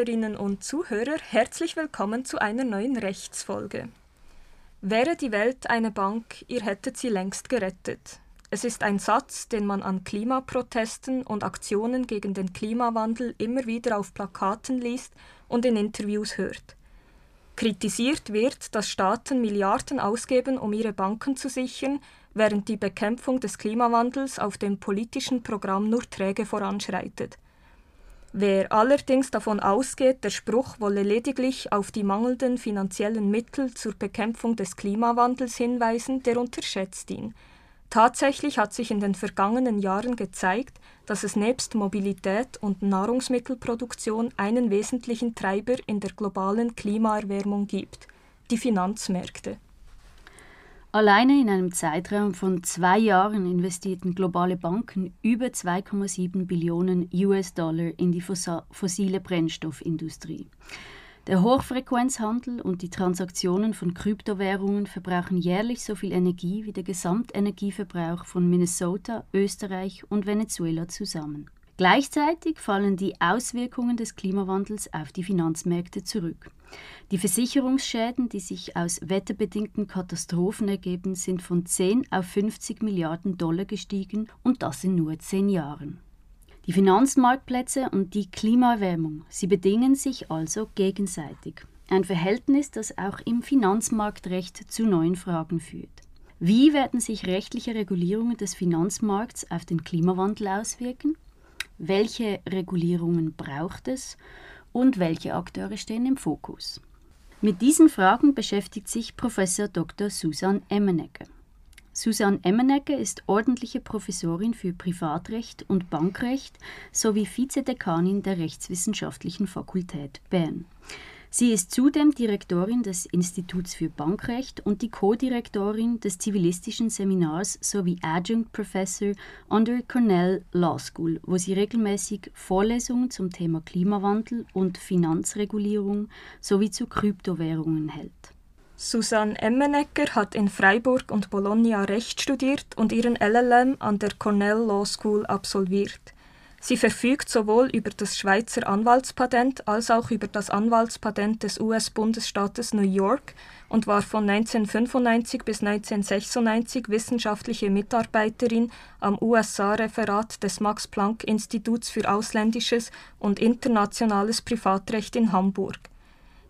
Zuhörerinnen und Zuhörer, herzlich willkommen zu einer neuen Rechtsfolge. Wäre die Welt eine Bank, ihr hättet sie längst gerettet. Es ist ein Satz, den man an Klimaprotesten und Aktionen gegen den Klimawandel immer wieder auf Plakaten liest und in Interviews hört. Kritisiert wird, dass Staaten Milliarden ausgeben, um ihre Banken zu sichern, während die Bekämpfung des Klimawandels auf dem politischen Programm nur träge voranschreitet. Wer allerdings davon ausgeht, der Spruch wolle lediglich auf die mangelnden finanziellen Mittel zur Bekämpfung des Klimawandels hinweisen, der unterschätzt ihn – Tatsächlich hat sich in den vergangenen Jahren gezeigt, dass es nebst Mobilität und Nahrungsmittelproduktion einen wesentlichen Treiber in der globalen Klimaerwärmung gibt, die Finanzmärkte. Alleine in einem Zeitraum von zwei Jahren investierten globale Banken über 2,7 Billionen US-Dollar in die fossile Brennstoffindustrie. Der Hochfrequenzhandel und die Transaktionen von Kryptowährungen verbrauchen jährlich so viel Energie wie der Gesamtenergieverbrauch von Minnesota, Österreich und Venezuela zusammen. Gleichzeitig fallen die Auswirkungen des Klimawandels auf die Finanzmärkte zurück. Die Versicherungsschäden, die sich aus wetterbedingten Katastrophen ergeben, sind von 10 auf 50 Milliarden Dollar gestiegen und das in nur zehn Jahren. Die Finanzmarktplätze und die Klimaerwärmung, sie bedingen sich also gegenseitig. Ein Verhältnis, das auch im Finanzmarktrecht zu neuen Fragen führt. Wie werden sich rechtliche Regulierungen des Finanzmarkts auf den Klimawandel auswirken? Welche Regulierungen braucht es? Und welche Akteure stehen im Fokus? Mit diesen Fragen beschäftigt sich Professor Dr. Susan Emmenegger. Susanne Emmenegger ist ordentliche Professorin für Privatrecht und Bankrecht sowie Vizedekanin der Rechtswissenschaftlichen Fakultät Bern. Sie ist zudem Direktorin des Instituts für Bankrecht und die Co-Direktorin des zivilistischen Seminars sowie Adjunct Professor an der Cornell Law School, wo sie regelmäßig Vorlesungen zum Thema Klimawandel und Finanzregulierung sowie zu Kryptowährungen hält. Susanne Emmenegger hat in Freiburg und Bologna Recht studiert und ihren LLM an der Cornell Law School absolviert. Sie verfügt sowohl über das Schweizer Anwaltspatent als auch über das Anwaltspatent des US-Bundesstaates New York und war von 1995 bis 1996 wissenschaftliche Mitarbeiterin am USA-Referat des Max-Planck-Instituts für ausländisches und internationales Privatrecht in Hamburg.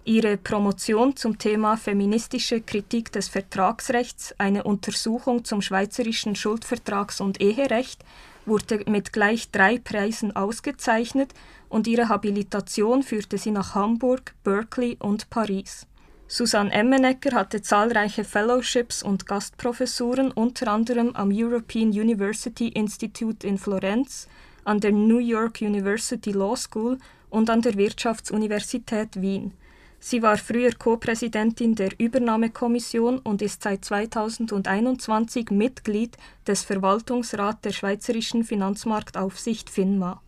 Ihre Promotion zum Thema Feministische Kritik des Vertragsrechts, eine Untersuchung zum schweizerischen Schuldvertrags- und Eherecht, wurde mit gleich drei Preisen ausgezeichnet und ihre Habilitation führte sie nach Hamburg, Berkeley und Paris. Susanne Emmenegger hatte zahlreiche Fellowships und Gastprofessuren, unter anderem am European University Institute in Florenz, an der New York University Law School und an der Wirtschaftsuniversität Wien. Sie war früher Co-Präsidentin der Übernahmekommission und ist seit 2021 Mitglied des Verwaltungsrats der Schweizerischen Finanzmarktaufsicht FINMA.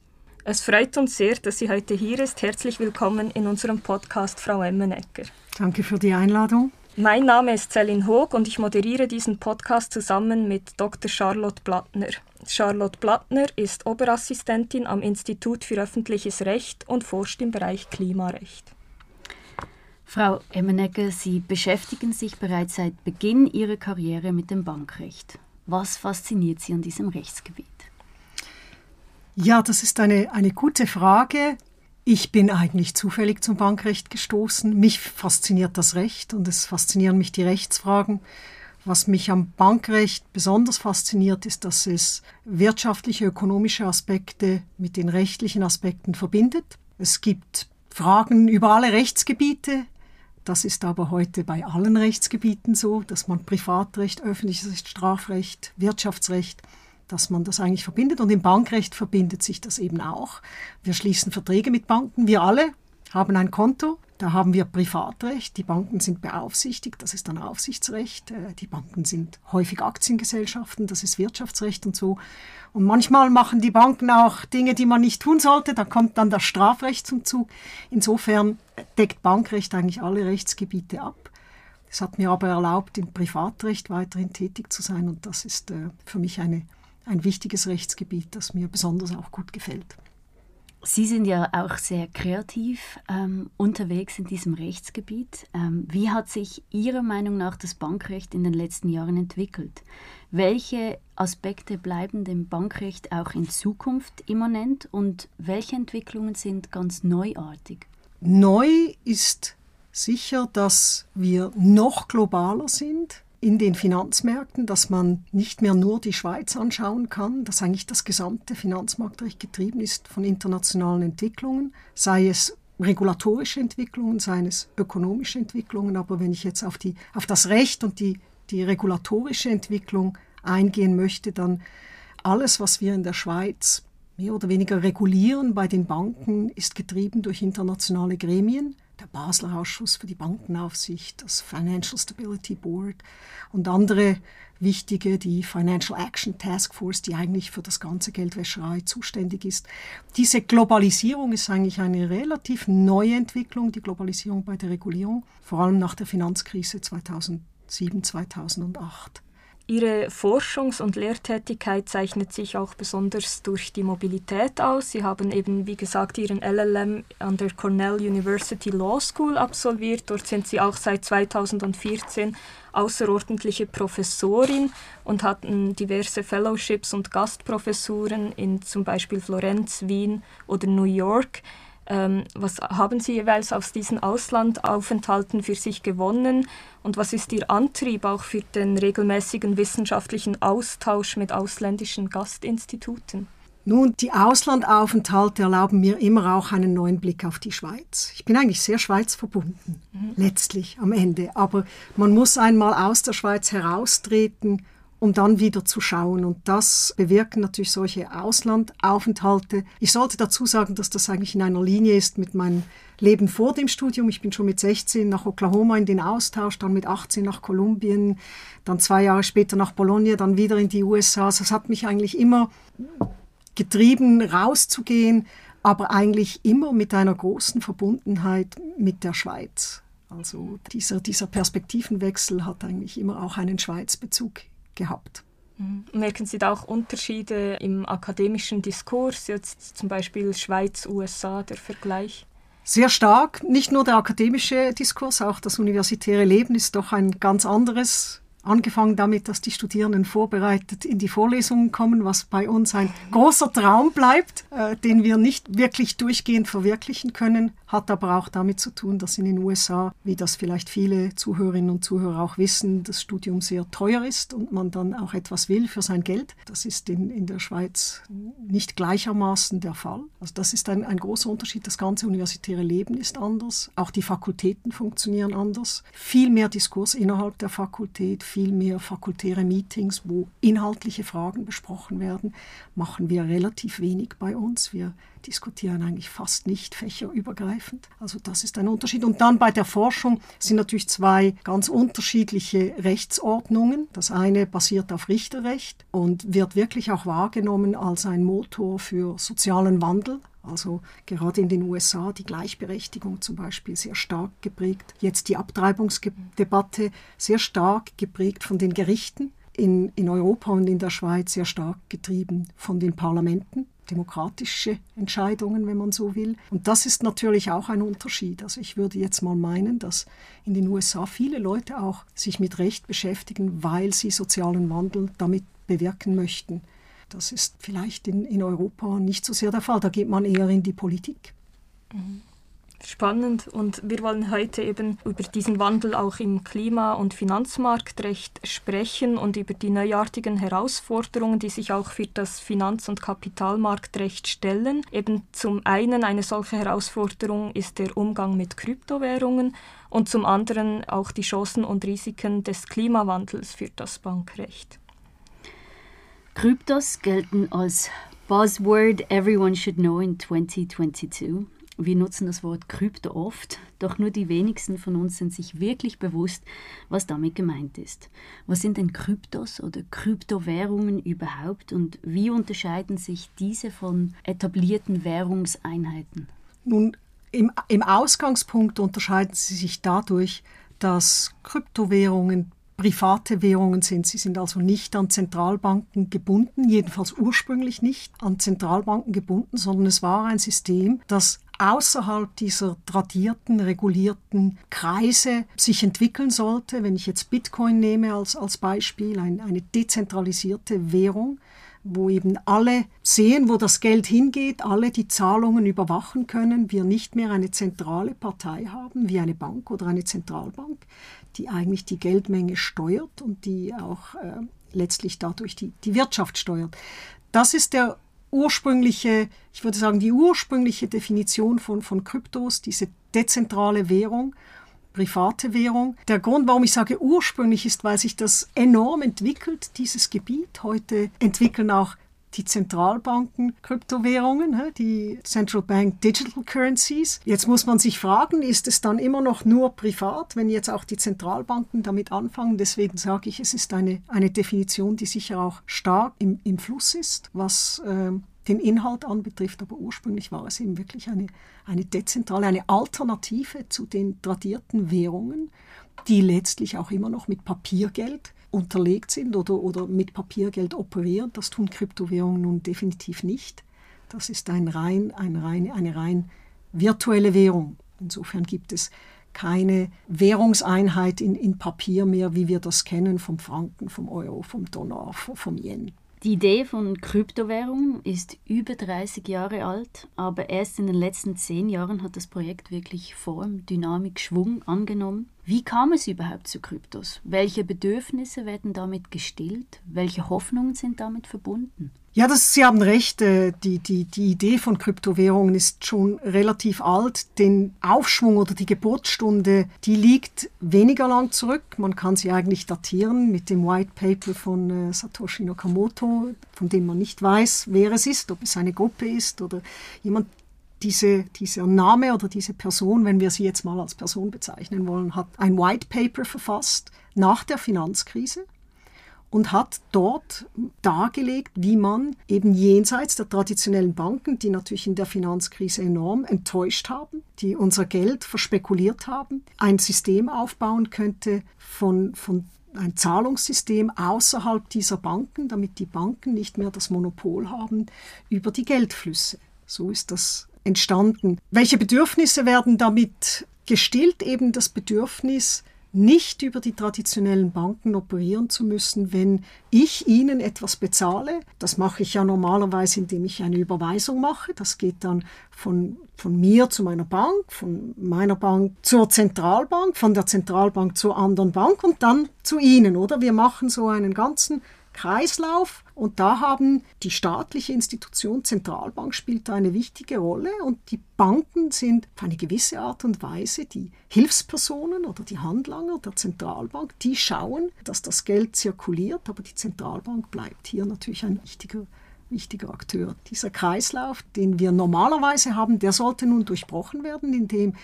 Es freut uns sehr, dass sie heute hier ist. Herzlich willkommen in unserem Podcast, Frau Emmenecker. Danke für die Einladung. Mein Name ist Celine Hoog und ich moderiere diesen Podcast zusammen mit Dr. Charlotte Blattner. Charlotte Blattner ist Oberassistentin am Institut für öffentliches Recht und forscht im Bereich Klimarecht. Frau Emmenegger, Sie beschäftigen sich bereits seit Beginn Ihrer Karriere mit dem Bankrecht. Was fasziniert Sie an diesem Rechtsgebiet? Ja, das ist eine, eine gute Frage. Ich bin eigentlich zufällig zum Bankrecht gestoßen. Mich fasziniert das Recht und es faszinieren mich die Rechtsfragen. Was mich am Bankrecht besonders fasziniert, ist, dass es wirtschaftliche, ökonomische Aspekte mit den rechtlichen Aspekten verbindet. Es gibt Fragen über alle Rechtsgebiete, das ist aber heute bei allen Rechtsgebieten so, dass man Privatrecht, öffentliches Recht, Strafrecht, Wirtschaftsrecht, dass man das eigentlich verbindet. Und im Bankrecht verbindet sich das eben auch. Wir schließen Verträge mit Banken, wir alle haben ein Konto, da haben wir Privatrecht, die Banken sind beaufsichtigt, das ist dann Aufsichtsrecht, äh, die Banken sind häufig Aktiengesellschaften, das ist Wirtschaftsrecht und so. Und manchmal machen die Banken auch Dinge, die man nicht tun sollte, da kommt dann das Strafrecht zum Zug. Insofern deckt Bankrecht eigentlich alle Rechtsgebiete ab. Es hat mir aber erlaubt, im Privatrecht weiterhin tätig zu sein und das ist äh, für mich eine, ein wichtiges Rechtsgebiet, das mir besonders auch gut gefällt. Sie sind ja auch sehr kreativ ähm, unterwegs in diesem Rechtsgebiet. Ähm, wie hat sich Ihrer Meinung nach das Bankrecht in den letzten Jahren entwickelt? Welche Aspekte bleiben dem Bankrecht auch in Zukunft immanent und welche Entwicklungen sind ganz neuartig? Neu ist sicher, dass wir noch globaler sind in den Finanzmärkten, dass man nicht mehr nur die Schweiz anschauen kann, dass eigentlich das gesamte Finanzmarktrecht getrieben ist von internationalen Entwicklungen, sei es regulatorische Entwicklungen, seien es ökonomische Entwicklungen. Aber wenn ich jetzt auf, die, auf das Recht und die, die regulatorische Entwicklung eingehen möchte, dann alles, was wir in der Schweiz mehr oder weniger regulieren bei den Banken, ist getrieben durch internationale Gremien der Basler Ausschuss für die Bankenaufsicht, das Financial Stability Board und andere wichtige, die Financial Action Task Force, die eigentlich für das ganze Geldwäscherei zuständig ist. Diese Globalisierung ist eigentlich eine relativ neue Entwicklung, die Globalisierung bei der Regulierung, vor allem nach der Finanzkrise 2007, 2008. Ihre Forschungs- und Lehrtätigkeit zeichnet sich auch besonders durch die Mobilität aus. Sie haben eben, wie gesagt, Ihren LLM an der Cornell University Law School absolviert. Dort sind Sie auch seit 2014 außerordentliche Professorin und hatten diverse Fellowships und Gastprofessuren in zum Beispiel Florenz, Wien oder New York. Ähm, was haben Sie jeweils aus diesen Auslandaufenthalten für sich gewonnen und was ist Ihr Antrieb auch für den regelmäßigen wissenschaftlichen Austausch mit ausländischen Gastinstituten? Nun, die Auslandaufenthalte erlauben mir immer auch einen neuen Blick auf die Schweiz. Ich bin eigentlich sehr schweizverbunden, mhm. letztlich am Ende. Aber man muss einmal aus der Schweiz heraustreten um dann wieder zu schauen. Und das bewirken natürlich solche Auslandaufenthalte. Ich sollte dazu sagen, dass das eigentlich in einer Linie ist mit meinem Leben vor dem Studium. Ich bin schon mit 16 nach Oklahoma in den Austausch, dann mit 18 nach Kolumbien, dann zwei Jahre später nach Bologna, dann wieder in die USA. Also es hat mich eigentlich immer getrieben, rauszugehen, aber eigentlich immer mit einer großen Verbundenheit mit der Schweiz. Also dieser, dieser Perspektivenwechsel hat eigentlich immer auch einen Schweizbezug gehabt. Mhm. Merken Sie da auch Unterschiede im akademischen Diskurs, jetzt zum Beispiel Schweiz-USA, der Vergleich? Sehr stark. Nicht nur der akademische Diskurs, auch das universitäre Leben ist doch ein ganz anderes Angefangen damit, dass die Studierenden vorbereitet in die Vorlesungen kommen, was bei uns ein großer Traum bleibt, äh, den wir nicht wirklich durchgehend verwirklichen können, hat aber auch damit zu tun, dass in den USA, wie das vielleicht viele Zuhörerinnen und Zuhörer auch wissen, das Studium sehr teuer ist und man dann auch etwas will für sein Geld. Das ist in, in der Schweiz nicht gleichermaßen der Fall. Also das ist ein, ein großer Unterschied. Das ganze universitäre Leben ist anders. Auch die Fakultäten funktionieren anders. Viel mehr Diskurs innerhalb der Fakultät, viel mehr fakultäre Meetings, wo inhaltliche Fragen besprochen werden, machen wir relativ wenig bei uns. Wir diskutieren eigentlich fast nicht fächerübergreifend. Also das ist ein Unterschied. Und dann bei der Forschung sind natürlich zwei ganz unterschiedliche Rechtsordnungen. Das eine basiert auf Richterrecht und wird wirklich auch wahrgenommen als ein Motor für sozialen Wandel. Also gerade in den USA die Gleichberechtigung zum Beispiel sehr stark geprägt. Jetzt die Abtreibungsdebatte sehr stark geprägt von den Gerichten. In, in Europa und in der Schweiz sehr stark getrieben von den Parlamenten demokratische Entscheidungen, wenn man so will. Und das ist natürlich auch ein Unterschied. Also ich würde jetzt mal meinen, dass in den USA viele Leute auch sich mit Recht beschäftigen, weil sie sozialen Wandel damit bewirken möchten. Das ist vielleicht in, in Europa nicht so sehr der Fall. Da geht man eher in die Politik. Mhm. Spannend und wir wollen heute eben über diesen Wandel auch im Klima- und Finanzmarktrecht sprechen und über die neuartigen Herausforderungen, die sich auch für das Finanz- und Kapitalmarktrecht stellen. Eben zum einen eine solche Herausforderung ist der Umgang mit Kryptowährungen und zum anderen auch die Chancen und Risiken des Klimawandels für das Bankrecht. Kryptos gelten als Buzzword everyone should know in 2022. Wir nutzen das Wort Krypto oft, doch nur die wenigsten von uns sind sich wirklich bewusst, was damit gemeint ist. Was sind denn Kryptos oder Kryptowährungen überhaupt und wie unterscheiden sich diese von etablierten Währungseinheiten? Nun, im, im Ausgangspunkt unterscheiden sie sich dadurch, dass Kryptowährungen private Währungen sind. Sie sind also nicht an Zentralbanken gebunden, jedenfalls ursprünglich nicht an Zentralbanken gebunden, sondern es war ein System, das außerhalb dieser tradierten, regulierten Kreise sich entwickeln sollte. Wenn ich jetzt Bitcoin nehme als, als Beispiel, ein, eine dezentralisierte Währung, wo eben alle sehen, wo das Geld hingeht, alle die Zahlungen überwachen können, wir nicht mehr eine zentrale Partei haben, wie eine Bank oder eine Zentralbank, die eigentlich die Geldmenge steuert und die auch äh, letztlich dadurch die, die Wirtschaft steuert. Das ist der ursprüngliche, ich würde sagen, die ursprüngliche Definition von, von Kryptos, diese dezentrale Währung private Währung. Der Grund, warum ich sage ursprünglich, ist, weil sich das enorm entwickelt, dieses Gebiet. Heute entwickeln auch die Zentralbanken Kryptowährungen, die Central Bank Digital Currencies. Jetzt muss man sich fragen, ist es dann immer noch nur privat, wenn jetzt auch die Zentralbanken damit anfangen? Deswegen sage ich, es ist eine, eine Definition, die sicher auch stark im, im Fluss ist, was äh, den Inhalt anbetrifft, aber ursprünglich war es eben wirklich eine, eine dezentrale, eine Alternative zu den tradierten Währungen, die letztlich auch immer noch mit Papiergeld unterlegt sind oder, oder mit Papiergeld operieren. Das tun Kryptowährungen nun definitiv nicht. Das ist ein rein, ein rein, eine rein virtuelle Währung. Insofern gibt es keine Währungseinheit in, in Papier mehr, wie wir das kennen vom Franken, vom Euro, vom Dollar, vom Yen. Die Idee von Kryptowährungen ist über 30 Jahre alt, aber erst in den letzten zehn Jahren hat das Projekt wirklich Form, Dynamik, Schwung angenommen. Wie kam es überhaupt zu Kryptos? Welche Bedürfnisse werden damit gestillt? Welche Hoffnungen sind damit verbunden? Ja, das, Sie haben recht. Äh, die, die, die Idee von Kryptowährungen ist schon relativ alt. Den Aufschwung oder die Geburtsstunde, die liegt weniger lang zurück. Man kann sie eigentlich datieren mit dem White Paper von äh, Satoshi Nakamoto, von dem man nicht weiß, wer es ist, ob es eine Gruppe ist oder jemand. Diese, dieser Name oder diese Person, wenn wir sie jetzt mal als Person bezeichnen wollen, hat ein White Paper verfasst nach der Finanzkrise und hat dort dargelegt, wie man eben jenseits der traditionellen Banken, die natürlich in der Finanzkrise enorm enttäuscht haben, die unser Geld verspekuliert haben, ein System aufbauen könnte von, von ein Zahlungssystem außerhalb dieser Banken, damit die Banken nicht mehr das Monopol haben über die Geldflüsse. So ist das entstanden. Welche Bedürfnisse werden damit gestillt? Eben das Bedürfnis, nicht über die traditionellen Banken operieren zu müssen, wenn ich ihnen etwas bezahle. Das mache ich ja normalerweise, indem ich eine Überweisung mache. Das geht dann von, von mir zu meiner Bank, von meiner Bank zur Zentralbank, von der Zentralbank zur anderen Bank und dann zu Ihnen, oder? Wir machen so einen ganzen Kreislauf und da haben die staatliche Institution Zentralbank spielt da eine wichtige Rolle und die Banken sind auf eine gewisse Art und Weise die Hilfspersonen oder die Handlanger der Zentralbank, die schauen, dass das Geld zirkuliert, aber die Zentralbank bleibt hier natürlich ein wichtiger wichtiger Akteur. Dieser Kreislauf, den wir normalerweise haben, der sollte nun durchbrochen werden, indem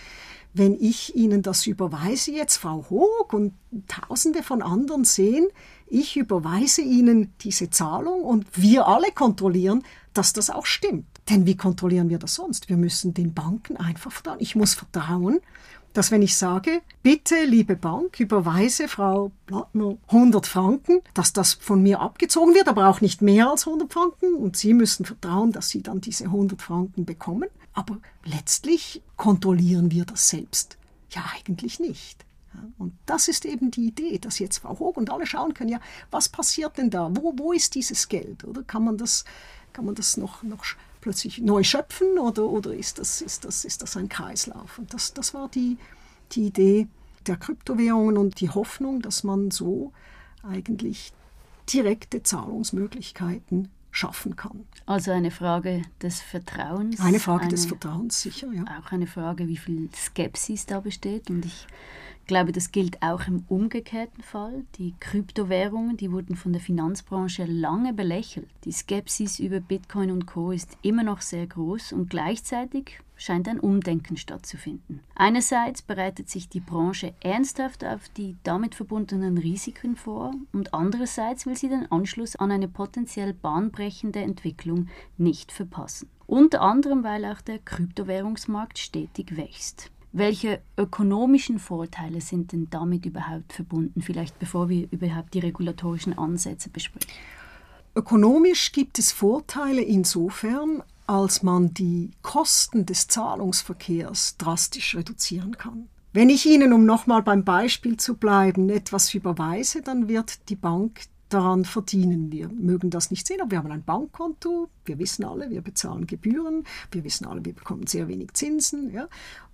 wenn ich Ihnen das überweise, jetzt Frau Hoog und Tausende von anderen sehen, ich überweise Ihnen diese Zahlung und wir alle kontrollieren, dass das auch stimmt. Denn wie kontrollieren wir das sonst? Wir müssen den Banken einfach vertrauen. Ich muss vertrauen, dass wenn ich sage, bitte, liebe Bank, überweise Frau Blattner 100 Franken, dass das von mir abgezogen wird, aber auch nicht mehr als 100 Franken. Und Sie müssen vertrauen, dass Sie dann diese 100 Franken bekommen. Aber letztlich kontrollieren wir das selbst. Ja, eigentlich nicht. Und das ist eben die Idee, dass jetzt Frau Hoog und alle schauen können, ja, was passiert denn da? Wo, wo ist dieses Geld? Oder kann man das, kann man das noch, noch plötzlich neu schöpfen oder, oder ist, das, ist, das, ist das ein Kreislauf? Und das, das war die, die Idee der Kryptowährungen und die Hoffnung, dass man so eigentlich direkte Zahlungsmöglichkeiten schaffen kann. Also eine Frage des Vertrauens. Eine Frage eine, des Vertrauens, sicher, ja. Auch eine Frage, wie viel Skepsis da besteht. Und ich glaube, das gilt auch im umgekehrten Fall. Die Kryptowährungen, die wurden von der Finanzbranche lange belächelt. Die Skepsis über Bitcoin und Co ist immer noch sehr groß und gleichzeitig scheint ein Umdenken stattzufinden. Einerseits bereitet sich die Branche ernsthaft auf die damit verbundenen Risiken vor und andererseits will sie den Anschluss an eine potenziell bahnbrechende Entwicklung nicht verpassen. Unter anderem, weil auch der Kryptowährungsmarkt stetig wächst. Welche ökonomischen Vorteile sind denn damit überhaupt verbunden? Vielleicht bevor wir überhaupt die regulatorischen Ansätze besprechen. Ökonomisch gibt es Vorteile insofern, als man die Kosten des Zahlungsverkehrs drastisch reduzieren kann. Wenn ich Ihnen, um nochmal beim Beispiel zu bleiben, etwas überweise, dann wird die Bank daran verdienen. Wir mögen das nicht sehen, aber wir haben ein Bankkonto, wir wissen alle, wir bezahlen Gebühren, wir wissen alle, wir bekommen sehr wenig Zinsen. Ja?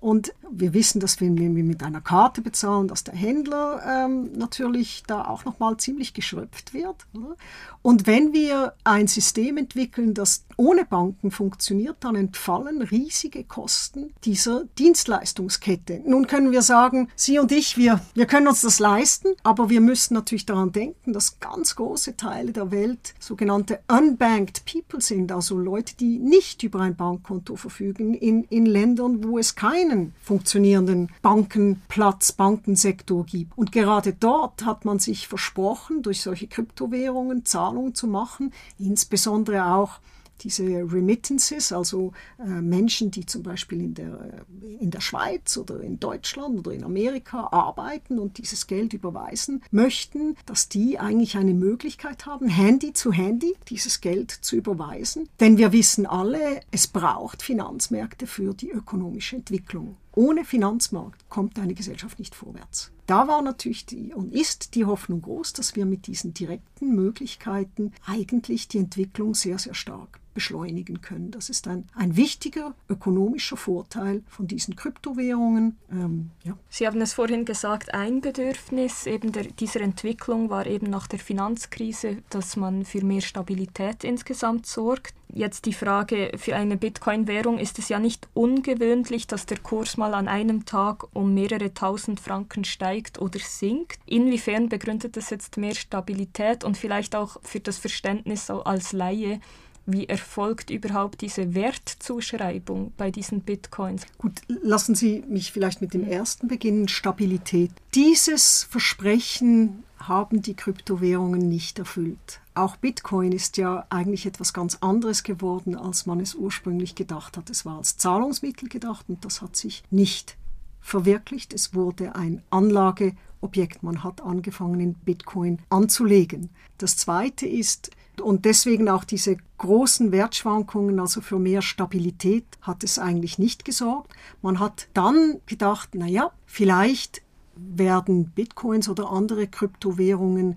Und wir wissen, dass wenn wir mit einer Karte bezahlen, dass der Händler ähm, natürlich da auch nochmal ziemlich geschröpft wird. Oder? Und wenn wir ein System entwickeln, das ohne Banken funktioniert, dann entfallen riesige Kosten dieser Dienstleistungskette. Nun können wir sagen, Sie und ich, wir, wir können uns das leisten, aber wir müssen natürlich daran denken, dass ganz große Teile der Welt sogenannte unbanked people sind also Leute, die nicht über ein Bankkonto verfügen, in, in Ländern, wo es keinen funktionierenden Bankenplatz, Bankensektor gibt. Und gerade dort hat man sich versprochen, durch solche Kryptowährungen Zahlungen zu machen, insbesondere auch diese Remittances, also äh, Menschen, die zum Beispiel in der, äh, in der Schweiz oder in Deutschland oder in Amerika arbeiten und dieses Geld überweisen möchten, dass die eigentlich eine Möglichkeit haben, Handy zu Handy dieses Geld zu überweisen. Denn wir wissen alle, es braucht Finanzmärkte für die ökonomische Entwicklung. Ohne Finanzmarkt kommt eine Gesellschaft nicht vorwärts. Da war natürlich die und ist die Hoffnung groß, dass wir mit diesen direkten Möglichkeiten eigentlich die Entwicklung sehr, sehr stark beschleunigen können. Das ist ein, ein wichtiger ökonomischer Vorteil von diesen Kryptowährungen. Ähm, ja. Sie haben es vorhin gesagt, ein Bedürfnis eben der, dieser Entwicklung war eben nach der Finanzkrise, dass man für mehr Stabilität insgesamt sorgt. Jetzt die Frage, für eine Bitcoin-Währung ist es ja nicht ungewöhnlich, dass der Kurs mal an einem Tag um mehrere tausend Franken steigt oder sinkt. Inwiefern begründet das jetzt mehr Stabilität und vielleicht auch für das Verständnis als Laie, wie erfolgt überhaupt diese Wertzuschreibung bei diesen Bitcoins? Gut, lassen Sie mich vielleicht mit dem ersten beginnen, Stabilität. Dieses Versprechen haben die Kryptowährungen nicht erfüllt. Auch Bitcoin ist ja eigentlich etwas ganz anderes geworden, als man es ursprünglich gedacht hat. Es war als Zahlungsmittel gedacht und das hat sich nicht verwirklicht. Es wurde ein Anlageobjekt. Man hat angefangen, in Bitcoin anzulegen. Das Zweite ist, und deswegen auch diese großen Wertschwankungen, also für mehr Stabilität, hat es eigentlich nicht gesorgt. Man hat dann gedacht, naja, vielleicht werden Bitcoins oder andere Kryptowährungen äh,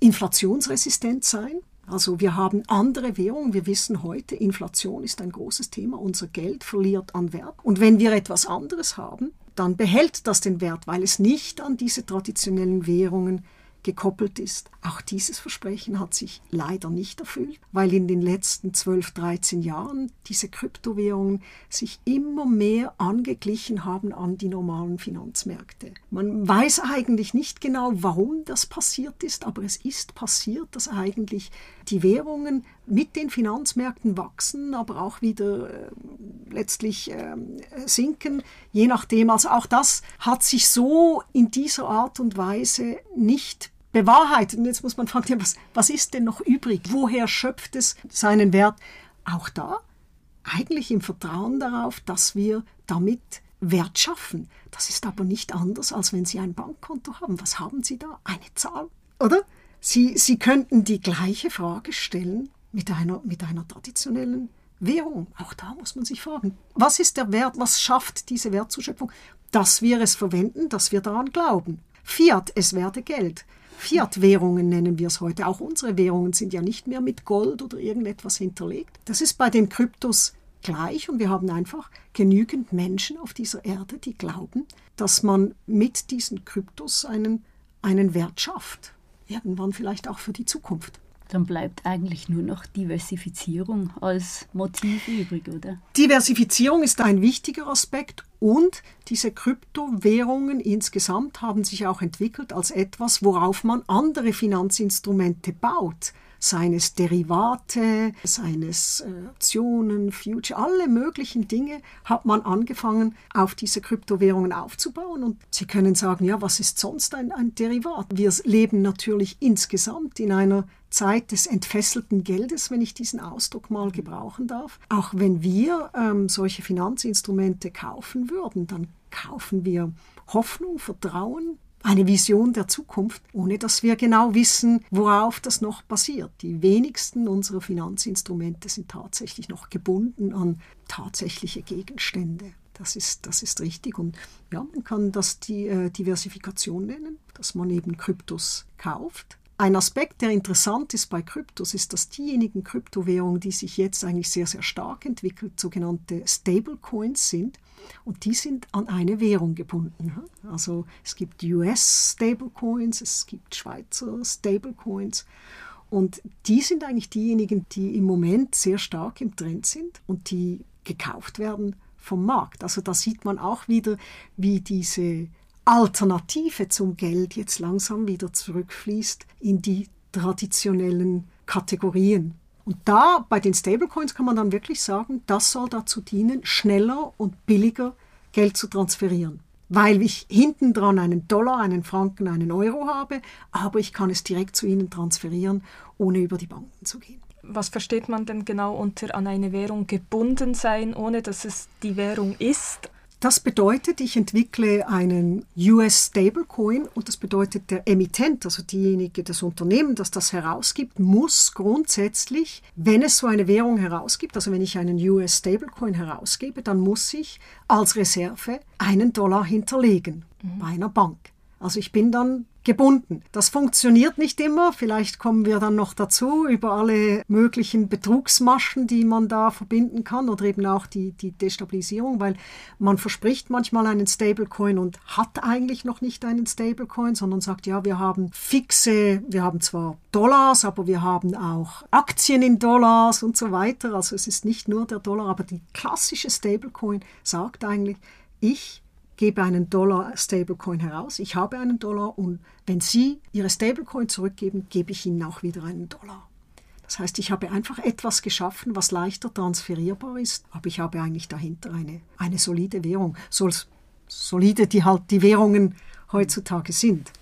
inflationsresistent sein. Also wir haben andere Währungen. Wir wissen heute, Inflation ist ein großes Thema. Unser Geld verliert an Wert. Und wenn wir etwas anderes haben, dann behält das den Wert, weil es nicht an diese traditionellen Währungen gekoppelt ist. Auch dieses Versprechen hat sich leider nicht erfüllt, weil in den letzten 12, 13 Jahren diese Kryptowährungen sich immer mehr angeglichen haben an die normalen Finanzmärkte. Man weiß eigentlich nicht genau, warum das passiert ist, aber es ist passiert, dass eigentlich die Währungen mit den Finanzmärkten wachsen, aber auch wieder äh, letztlich äh, sinken, je nachdem. Also auch das hat sich so in dieser Art und Weise nicht bewahrheitet. Und jetzt muss man fragen, was, was ist denn noch übrig? Woher schöpft es seinen Wert? Auch da eigentlich im Vertrauen darauf, dass wir damit Wert schaffen. Das ist aber nicht anders, als wenn Sie ein Bankkonto haben. Was haben Sie da? Eine Zahl, oder? Sie, Sie könnten die gleiche Frage stellen mit einer, mit einer traditionellen Währung. Auch da muss man sich fragen, was ist der Wert, was schafft diese Wertzuschöpfung? Dass wir es verwenden, dass wir daran glauben. Fiat, es werde Geld. Fiat-Währungen nennen wir es heute. Auch unsere Währungen sind ja nicht mehr mit Gold oder irgendetwas hinterlegt. Das ist bei den Kryptos gleich und wir haben einfach genügend Menschen auf dieser Erde, die glauben, dass man mit diesen Kryptos einen, einen Wert schafft. Irgendwann vielleicht auch für die Zukunft. Dann bleibt eigentlich nur noch Diversifizierung als Motiv übrig, oder? Diversifizierung ist ein wichtiger Aspekt und diese Kryptowährungen insgesamt haben sich auch entwickelt als etwas, worauf man andere Finanzinstrumente baut seines Derivate, seines äh, Optionen, Future, alle möglichen Dinge hat man angefangen, auf diese Kryptowährungen aufzubauen. Und Sie können sagen, ja, was ist sonst ein, ein Derivat? Wir leben natürlich insgesamt in einer Zeit des entfesselten Geldes, wenn ich diesen Ausdruck mal gebrauchen darf. Auch wenn wir ähm, solche Finanzinstrumente kaufen würden, dann kaufen wir Hoffnung, Vertrauen, eine Vision der Zukunft, ohne dass wir genau wissen, worauf das noch basiert. Die wenigsten unserer Finanzinstrumente sind tatsächlich noch gebunden an tatsächliche Gegenstände. Das ist, das ist richtig. Und ja, man kann das die äh, Diversifikation nennen, dass man eben Kryptos kauft. Ein Aspekt, der interessant ist bei Kryptos, ist, dass diejenigen Kryptowährungen, die sich jetzt eigentlich sehr, sehr stark entwickelt, sogenannte Stablecoins sind. Und die sind an eine Währung gebunden. Also es gibt US-Stablecoins, es gibt Schweizer Stablecoins. Und die sind eigentlich diejenigen, die im Moment sehr stark im Trend sind und die gekauft werden vom Markt. Also da sieht man auch wieder, wie diese Alternative zum Geld jetzt langsam wieder zurückfließt in die traditionellen Kategorien. Und da bei den Stablecoins kann man dann wirklich sagen, das soll dazu dienen, schneller und billiger Geld zu transferieren. Weil ich hinten dran einen Dollar, einen Franken, einen Euro habe, aber ich kann es direkt zu Ihnen transferieren, ohne über die Banken zu gehen was versteht man denn genau unter an eine Währung gebunden sein, ohne dass es die Währung ist? Das bedeutet, ich entwickle einen US Stablecoin und das bedeutet, der Emittent, also diejenige, das Unternehmen, das das herausgibt, muss grundsätzlich, wenn es so eine Währung herausgibt, also wenn ich einen US Stablecoin herausgebe, dann muss ich als Reserve einen Dollar hinterlegen mhm. bei einer Bank. Also ich bin dann gebunden. Das funktioniert nicht immer. Vielleicht kommen wir dann noch dazu über alle möglichen Betrugsmaschen, die man da verbinden kann oder eben auch die, die Destabilisierung, weil man verspricht manchmal einen Stablecoin und hat eigentlich noch nicht einen Stablecoin, sondern sagt, ja, wir haben fixe, wir haben zwar Dollars, aber wir haben auch Aktien in Dollars und so weiter. Also es ist nicht nur der Dollar, aber die klassische Stablecoin sagt eigentlich, ich gebe einen Dollar Stablecoin heraus, ich habe einen Dollar und wenn Sie Ihre Stablecoin zurückgeben, gebe ich Ihnen auch wieder einen Dollar. Das heißt, ich habe einfach etwas geschaffen, was leichter transferierbar ist, aber ich habe eigentlich dahinter eine, eine solide Währung. So solide, die halt die Währungen heutzutage sind.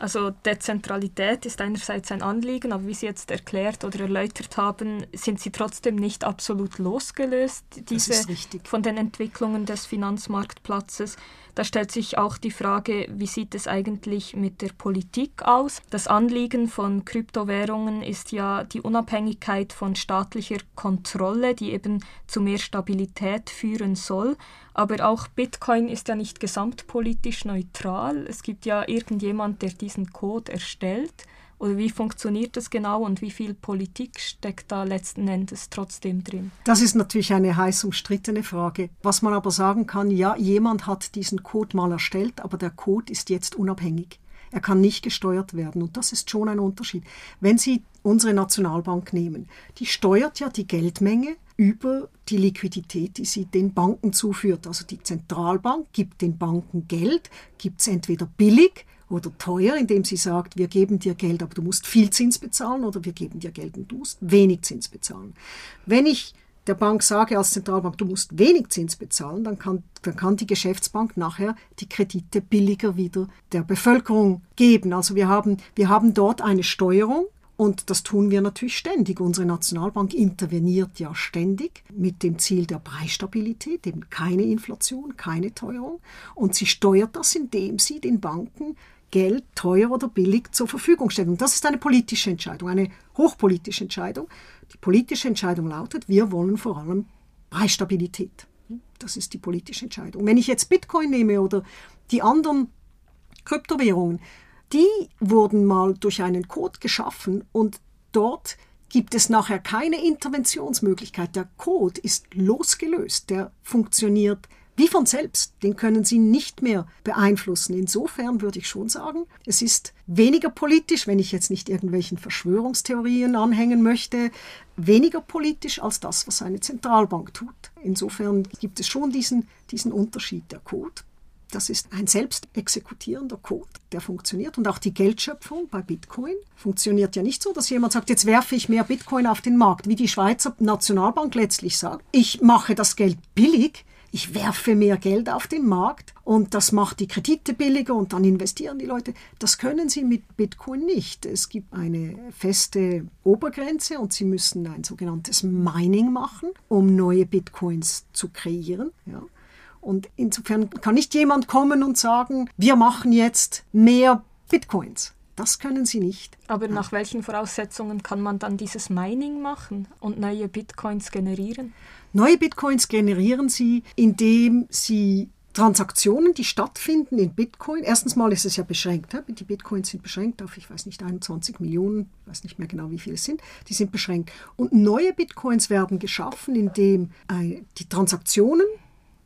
Also Dezentralität ist einerseits ein Anliegen, aber wie Sie jetzt erklärt oder erläutert haben, sind Sie trotzdem nicht absolut losgelöst diese, von den Entwicklungen des Finanzmarktplatzes. Da stellt sich auch die Frage, wie sieht es eigentlich mit der Politik aus? Das Anliegen von Kryptowährungen ist ja die Unabhängigkeit von staatlicher Kontrolle, die eben zu mehr Stabilität führen soll. Aber auch Bitcoin ist ja nicht gesamtpolitisch neutral. Es gibt ja irgendjemand, der diesen Code erstellt. Oder wie funktioniert das genau und wie viel Politik steckt da letzten Endes trotzdem drin? Das ist natürlich eine heiß umstrittene Frage. Was man aber sagen kann, ja, jemand hat diesen Code mal erstellt, aber der Code ist jetzt unabhängig. Er kann nicht gesteuert werden und das ist schon ein Unterschied. Wenn Sie unsere Nationalbank nehmen, die steuert ja die Geldmenge über die Liquidität, die sie den Banken zuführt. Also die Zentralbank gibt den Banken Geld, gibt es entweder billig oder teuer, indem sie sagt, wir geben dir Geld, aber du musst viel Zins bezahlen oder wir geben dir Geld und du musst wenig Zins bezahlen. Wenn ich der Bank sage als Zentralbank, du musst wenig Zins bezahlen, dann kann, dann kann die Geschäftsbank nachher die Kredite billiger wieder der Bevölkerung geben. Also wir haben, wir haben dort eine Steuerung und das tun wir natürlich ständig. Unsere Nationalbank interveniert ja ständig mit dem Ziel der Preisstabilität, eben keine Inflation, keine Teuerung. Und sie steuert das, indem sie den Banken Geld teuer oder billig zur Verfügung stellt. Und das ist eine politische Entscheidung, eine hochpolitische Entscheidung. Die politische Entscheidung lautet, wir wollen vor allem Preisstabilität. Das ist die politische Entscheidung. Wenn ich jetzt Bitcoin nehme oder die anderen Kryptowährungen, die wurden mal durch einen Code geschaffen und dort gibt es nachher keine Interventionsmöglichkeit. Der Code ist losgelöst, der funktioniert wie von selbst, den können Sie nicht mehr beeinflussen. Insofern würde ich schon sagen, es ist weniger politisch, wenn ich jetzt nicht irgendwelchen Verschwörungstheorien anhängen möchte, weniger politisch als das, was eine Zentralbank tut. Insofern gibt es schon diesen, diesen Unterschied der Code. Das ist ein selbst exekutierender Code, der funktioniert. Und auch die Geldschöpfung bei Bitcoin funktioniert ja nicht so, dass jemand sagt, jetzt werfe ich mehr Bitcoin auf den Markt, wie die Schweizer Nationalbank letztlich sagt. Ich mache das Geld billig, ich werfe mehr Geld auf den Markt und das macht die Kredite billiger und dann investieren die Leute. Das können sie mit Bitcoin nicht. Es gibt eine feste Obergrenze und sie müssen ein sogenanntes Mining machen, um neue Bitcoins zu kreieren. Ja. Und insofern kann nicht jemand kommen und sagen, wir machen jetzt mehr Bitcoins. Das können sie nicht. Aber nach welchen Voraussetzungen kann man dann dieses Mining machen und neue Bitcoins generieren? Neue Bitcoins generieren sie, indem sie Transaktionen, die stattfinden in Bitcoin. Erstens mal ist es ja beschränkt. Die Bitcoins sind beschränkt auf, ich weiß nicht, 21 Millionen, ich weiß nicht mehr genau, wie viele es sind. Die sind beschränkt. Und neue Bitcoins werden geschaffen, indem äh, die Transaktionen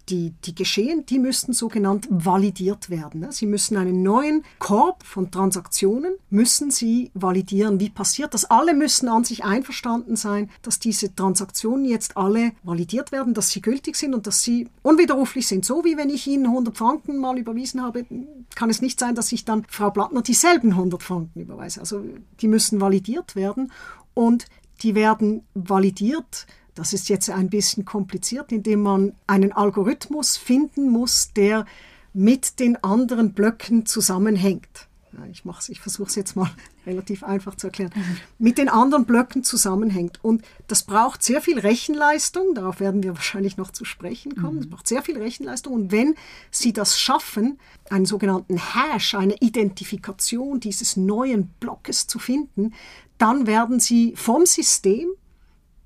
die, die geschehen, die müssten sogenannt validiert werden. Sie müssen einen neuen Korb von Transaktionen, müssen sie validieren. Wie passiert das? Alle müssen an sich einverstanden sein, dass diese Transaktionen jetzt alle validiert werden, dass sie gültig sind und dass sie unwiderruflich sind. So wie wenn ich Ihnen 100 Franken mal überwiesen habe, kann es nicht sein, dass ich dann Frau Blattner dieselben 100 Franken überweise. Also die müssen validiert werden und die werden validiert das ist jetzt ein bisschen kompliziert, indem man einen Algorithmus finden muss, der mit den anderen Blöcken zusammenhängt. Ich, ich versuche es jetzt mal relativ einfach zu erklären. Mit den anderen Blöcken zusammenhängt. Und das braucht sehr viel Rechenleistung. Darauf werden wir wahrscheinlich noch zu sprechen kommen. Es mhm. braucht sehr viel Rechenleistung. Und wenn Sie das schaffen, einen sogenannten Hash, eine Identifikation dieses neuen Blockes zu finden, dann werden Sie vom System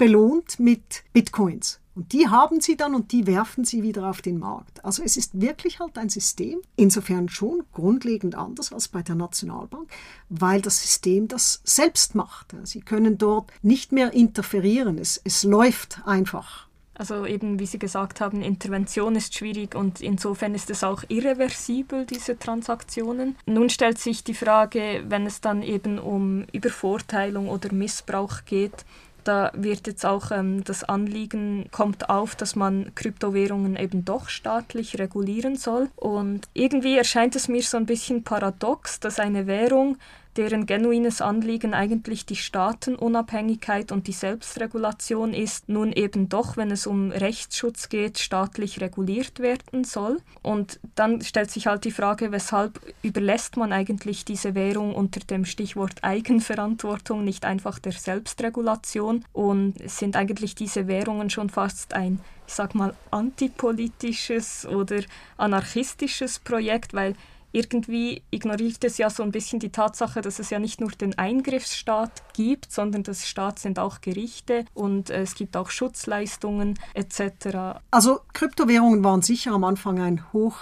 belohnt mit Bitcoins. Und die haben sie dann und die werfen sie wieder auf den Markt. Also es ist wirklich halt ein System, insofern schon grundlegend anders als bei der Nationalbank, weil das System das selbst macht. Sie können dort nicht mehr interferieren. Es, es läuft einfach. Also eben, wie Sie gesagt haben, Intervention ist schwierig und insofern ist es auch irreversibel, diese Transaktionen. Nun stellt sich die Frage, wenn es dann eben um Übervorteilung oder Missbrauch geht, da wird jetzt auch ähm, das Anliegen kommt auf, dass man Kryptowährungen eben doch staatlich regulieren soll. Und irgendwie erscheint es mir so ein bisschen paradox, dass eine Währung deren genuines Anliegen eigentlich die Staatenunabhängigkeit und die Selbstregulation ist, nun eben doch, wenn es um Rechtsschutz geht, staatlich reguliert werden soll. Und dann stellt sich halt die Frage, weshalb überlässt man eigentlich diese Währung unter dem Stichwort Eigenverantwortung nicht einfach der Selbstregulation und sind eigentlich diese Währungen schon fast ein ich sag mal, antipolitisches oder anarchistisches Projekt, weil irgendwie ignoriert es ja so ein bisschen die Tatsache, dass es ja nicht nur den Eingriffsstaat gibt, sondern das Staat sind auch Gerichte und äh, es gibt auch Schutzleistungen etc. Also Kryptowährungen waren sicher am Anfang ein hoch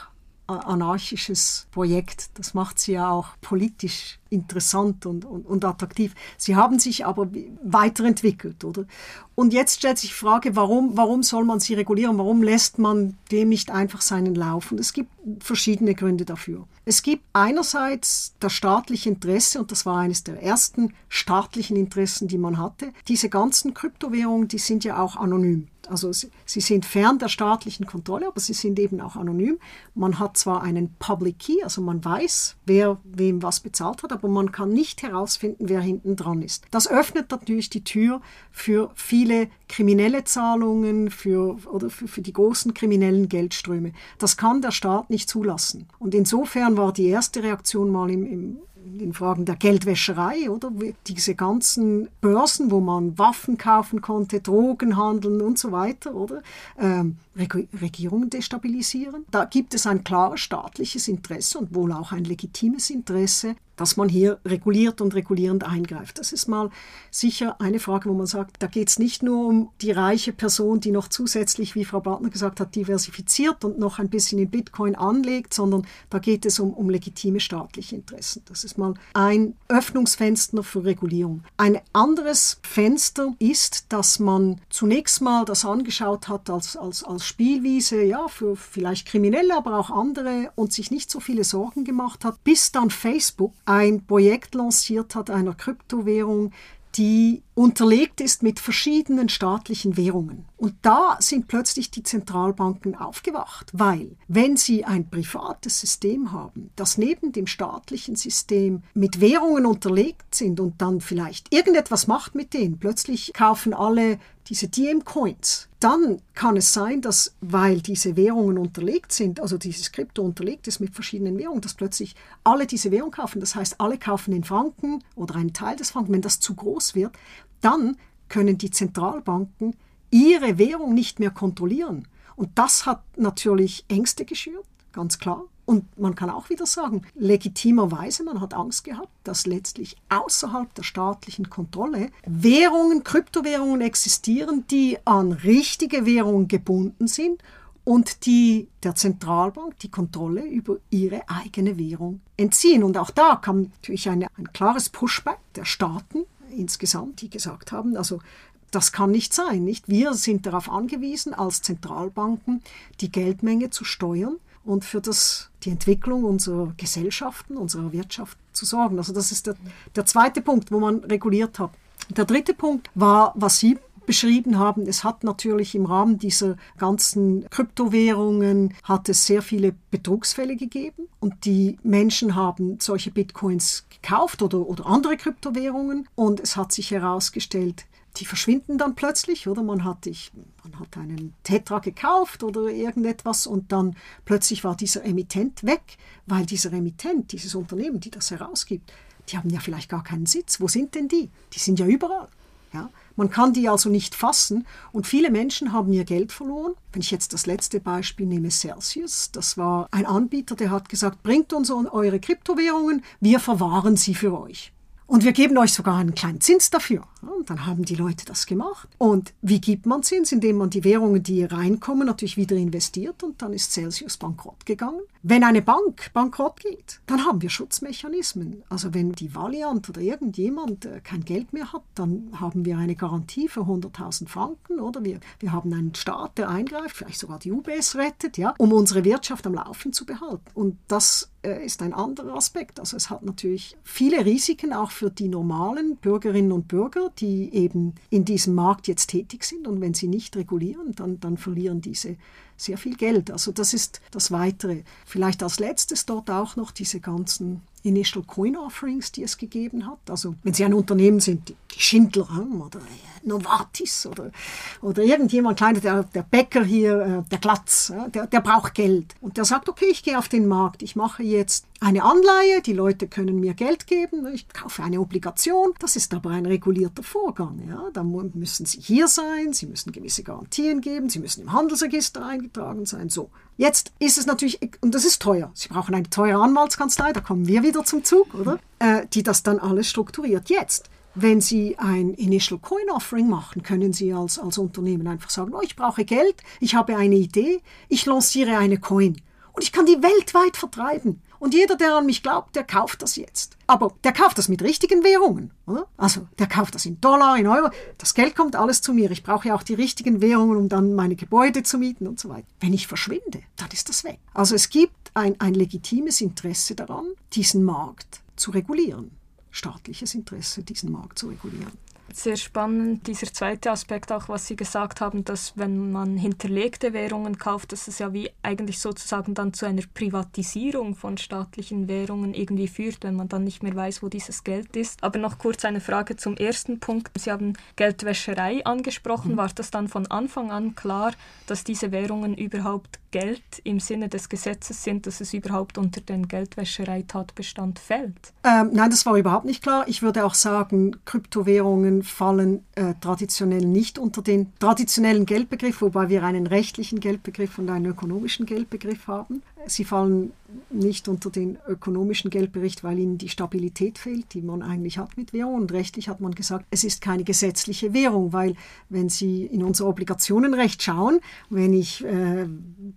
anarchisches Projekt. Das macht sie ja auch politisch interessant und, und, und, attraktiv. Sie haben sich aber weiterentwickelt, oder? Und jetzt stellt sich die Frage, warum, warum soll man sie regulieren? Warum lässt man dem nicht einfach seinen Lauf? Und es gibt verschiedene Gründe dafür. Es gibt einerseits das staatliche Interesse, und das war eines der ersten staatlichen Interessen, die man hatte. Diese ganzen Kryptowährungen, die sind ja auch anonym. Also sie, sie sind fern der staatlichen Kontrolle, aber sie sind eben auch anonym. Man hat zwar einen Public Key, also man weiß, wer wem was bezahlt hat, aber man kann nicht herausfinden, wer hinten dran ist. Das öffnet natürlich die Tür für viele kriminelle Zahlungen, für, oder für, für die großen kriminellen Geldströme. Das kann der Staat nicht zulassen. Und insofern war die erste Reaktion mal im, im in Fragen der Geldwäscherei, oder? Diese ganzen Börsen, wo man Waffen kaufen konnte, Drogen handeln und so weiter, oder? Ähm, Regierungen destabilisieren. Da gibt es ein klares staatliches Interesse und wohl auch ein legitimes Interesse, dass man hier reguliert und regulierend eingreift. Das ist mal sicher eine Frage, wo man sagt, da geht es nicht nur um die reiche Person, die noch zusätzlich, wie Frau Bartner gesagt hat, diversifiziert und noch ein bisschen in Bitcoin anlegt, sondern da geht es um, um legitime staatliche Interessen. Das ist mal ein Öffnungsfenster für Regulierung. Ein anderes Fenster ist, dass man zunächst mal das angeschaut hat als, als, als Spielwiese, ja, für vielleicht Kriminelle, aber auch andere und sich nicht so viele Sorgen gemacht hat, bis dann Facebook ein Projekt lanciert hat einer Kryptowährung, die unterlegt ist mit verschiedenen staatlichen Währungen. Und da sind plötzlich die Zentralbanken aufgewacht, weil wenn sie ein privates System haben, das neben dem staatlichen System mit Währungen unterlegt sind und dann vielleicht irgendetwas macht mit denen, plötzlich kaufen alle diese DM-Coins, dann kann es sein, dass, weil diese Währungen unterlegt sind, also dieses Krypto unterlegt ist mit verschiedenen Währungen, dass plötzlich alle diese Währung kaufen. Das heißt, alle kaufen den Franken oder einen Teil des Franken. Wenn das zu groß wird, dann können die Zentralbanken ihre Währung nicht mehr kontrollieren. Und das hat natürlich Ängste geschürt, ganz klar. Und man kann auch wieder sagen, legitimerweise, man hat Angst gehabt, dass letztlich außerhalb der staatlichen Kontrolle Währungen, Kryptowährungen existieren, die an richtige Währungen gebunden sind und die der Zentralbank die Kontrolle über ihre eigene Währung entziehen. Und auch da kam natürlich eine, ein klares Pushback der Staaten insgesamt, die gesagt haben, also das kann nicht sein, nicht? Wir sind darauf angewiesen, als Zentralbanken die Geldmenge zu steuern und für das, die Entwicklung unserer Gesellschaften, unserer Wirtschaft zu sorgen. Also das ist der, der zweite Punkt, wo man reguliert hat. Der dritte Punkt war, was Sie beschrieben haben. Es hat natürlich im Rahmen dieser ganzen Kryptowährungen hat es sehr viele Betrugsfälle gegeben und die Menschen haben solche Bitcoins gekauft oder, oder andere Kryptowährungen und es hat sich herausgestellt, die verschwinden dann plötzlich, oder? Man hat, ich, man hat einen Tetra gekauft oder irgendetwas und dann plötzlich war dieser Emittent weg, weil dieser Emittent, dieses Unternehmen, die das herausgibt, die haben ja vielleicht gar keinen Sitz. Wo sind denn die? Die sind ja überall. Ja? Man kann die also nicht fassen und viele Menschen haben ihr Geld verloren. Wenn ich jetzt das letzte Beispiel nehme, Celsius, das war ein Anbieter, der hat gesagt, bringt uns eure Kryptowährungen, wir verwahren sie für euch. Und wir geben euch sogar einen kleinen Zins dafür. Und dann haben die Leute das gemacht. Und wie gibt man Zins? Indem man die Währungen, die reinkommen, natürlich wieder investiert und dann ist Celsius bankrott gegangen. Wenn eine Bank bankrott geht, dann haben wir Schutzmechanismen. Also wenn die Valiant oder irgendjemand äh, kein Geld mehr hat, dann haben wir eine Garantie für 100.000 Franken oder wir, wir haben einen Staat, der eingreift, vielleicht sogar die UBS rettet, ja, um unsere Wirtschaft am Laufen zu behalten. Und das äh, ist ein anderer Aspekt. Also es hat natürlich viele Risiken auch für die normalen Bürgerinnen und Bürger, die eben in diesem Markt jetzt tätig sind. Und wenn sie nicht regulieren, dann, dann verlieren diese sehr viel Geld. Also das ist das Weitere. Vielleicht als letztes dort auch noch diese ganzen Initial Coin Offerings, die es gegeben hat. Also wenn Sie ein Unternehmen sind, die Schindler oder Novartis oder, oder irgendjemand kleiner, der, der Bäcker hier, äh, der Glatz, der, der braucht Geld. Und der sagt, okay, ich gehe auf den Markt, ich mache jetzt eine Anleihe, die Leute können mir Geld geben, ich kaufe eine Obligation. Das ist aber ein regulierter Vorgang. Ja? Da müssen Sie hier sein, Sie müssen gewisse Garantien geben, Sie müssen im Handelsregister eingetragen sein. So. Jetzt ist es natürlich, und das ist teuer. Sie brauchen eine teure Anwaltskanzlei, da kommen wir wieder zum Zug, oder? Äh, die das dann alles strukturiert. Jetzt wenn Sie ein Initial Coin Offering machen, können Sie als, als Unternehmen einfach sagen, oh, ich brauche Geld, ich habe eine Idee, ich lanciere eine Coin und ich kann die weltweit vertreiben. Und jeder, der an mich glaubt, der kauft das jetzt. Aber der kauft das mit richtigen Währungen. Oder? Also der kauft das in Dollar, in Euro. Das Geld kommt alles zu mir. Ich brauche ja auch die richtigen Währungen, um dann meine Gebäude zu mieten und so weiter. Wenn ich verschwinde, dann ist das weg. Also es gibt ein, ein legitimes Interesse daran, diesen Markt zu regulieren staatliches Interesse, diesen Markt zu regulieren. Sehr spannend dieser zweite Aspekt auch, was Sie gesagt haben, dass wenn man hinterlegte Währungen kauft, dass es ja wie eigentlich sozusagen dann zu einer Privatisierung von staatlichen Währungen irgendwie führt, wenn man dann nicht mehr weiß, wo dieses Geld ist. Aber noch kurz eine Frage zum ersten Punkt. Sie haben Geldwäscherei angesprochen. Mhm. War das dann von Anfang an klar, dass diese Währungen überhaupt Geld im Sinne des Gesetzes sind, dass es überhaupt unter den Geldwäschereitatbestand fällt? Ähm, nein, das war überhaupt nicht klar. Ich würde auch sagen, Kryptowährungen fallen äh, traditionell nicht unter den traditionellen Geldbegriff, wobei wir einen rechtlichen Geldbegriff und einen ökonomischen Geldbegriff haben. Sie fallen nicht unter den ökonomischen Geldbericht, weil ihnen die Stabilität fehlt, die man eigentlich hat mit Währung. Und rechtlich hat man gesagt, es ist keine gesetzliche Währung, weil wenn Sie in unser Obligationenrecht schauen, wenn ich äh,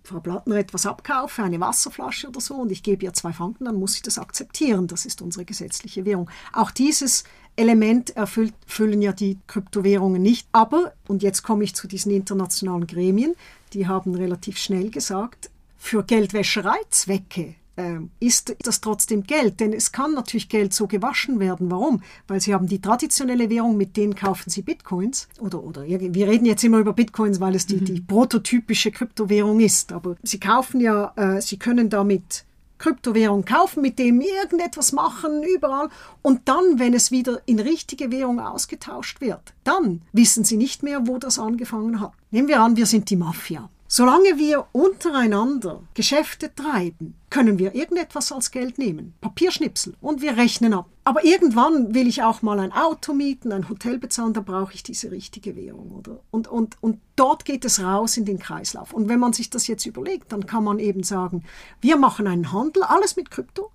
Frau Plattner etwas abkaufe, eine Wasserflasche oder so, und ich gebe ihr zwei Franken, dann muss ich das akzeptieren. Das ist unsere gesetzliche Währung. Auch dieses Element erfüllen ja die Kryptowährungen nicht. Aber, und jetzt komme ich zu diesen internationalen Gremien, die haben relativ schnell gesagt, für Geldwäschereizwecke äh, ist das trotzdem Geld, denn es kann natürlich Geld so gewaschen werden. Warum? Weil sie haben die traditionelle Währung, mit denen kaufen sie Bitcoins oder, oder wir reden jetzt immer über Bitcoins, weil es die, mhm. die prototypische Kryptowährung ist, aber sie kaufen ja, äh, sie können damit Kryptowährung kaufen, mit dem irgendetwas machen, überall. Und dann, wenn es wieder in richtige Währung ausgetauscht wird, dann wissen sie nicht mehr, wo das angefangen hat. Nehmen wir an, wir sind die Mafia. Solange wir untereinander Geschäfte treiben, können wir irgendetwas als Geld nehmen, Papierschnipsel, und wir rechnen ab. Aber irgendwann will ich auch mal ein Auto mieten, ein Hotel bezahlen, da brauche ich diese richtige Währung, oder? Und, und, und dort geht es raus in den Kreislauf. Und wenn man sich das jetzt überlegt, dann kann man eben sagen, wir machen einen Handel, alles mit Krypto.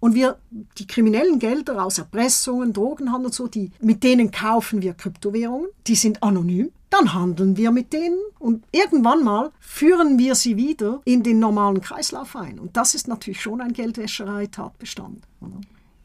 Und wir, die kriminellen Gelder aus Erpressungen, Drogenhandel und so, die, mit denen kaufen wir Kryptowährungen, die sind anonym dann handeln wir mit denen und irgendwann mal führen wir sie wieder in den normalen Kreislauf ein. Und das ist natürlich schon ein Geldwäscherei-Tatbestand.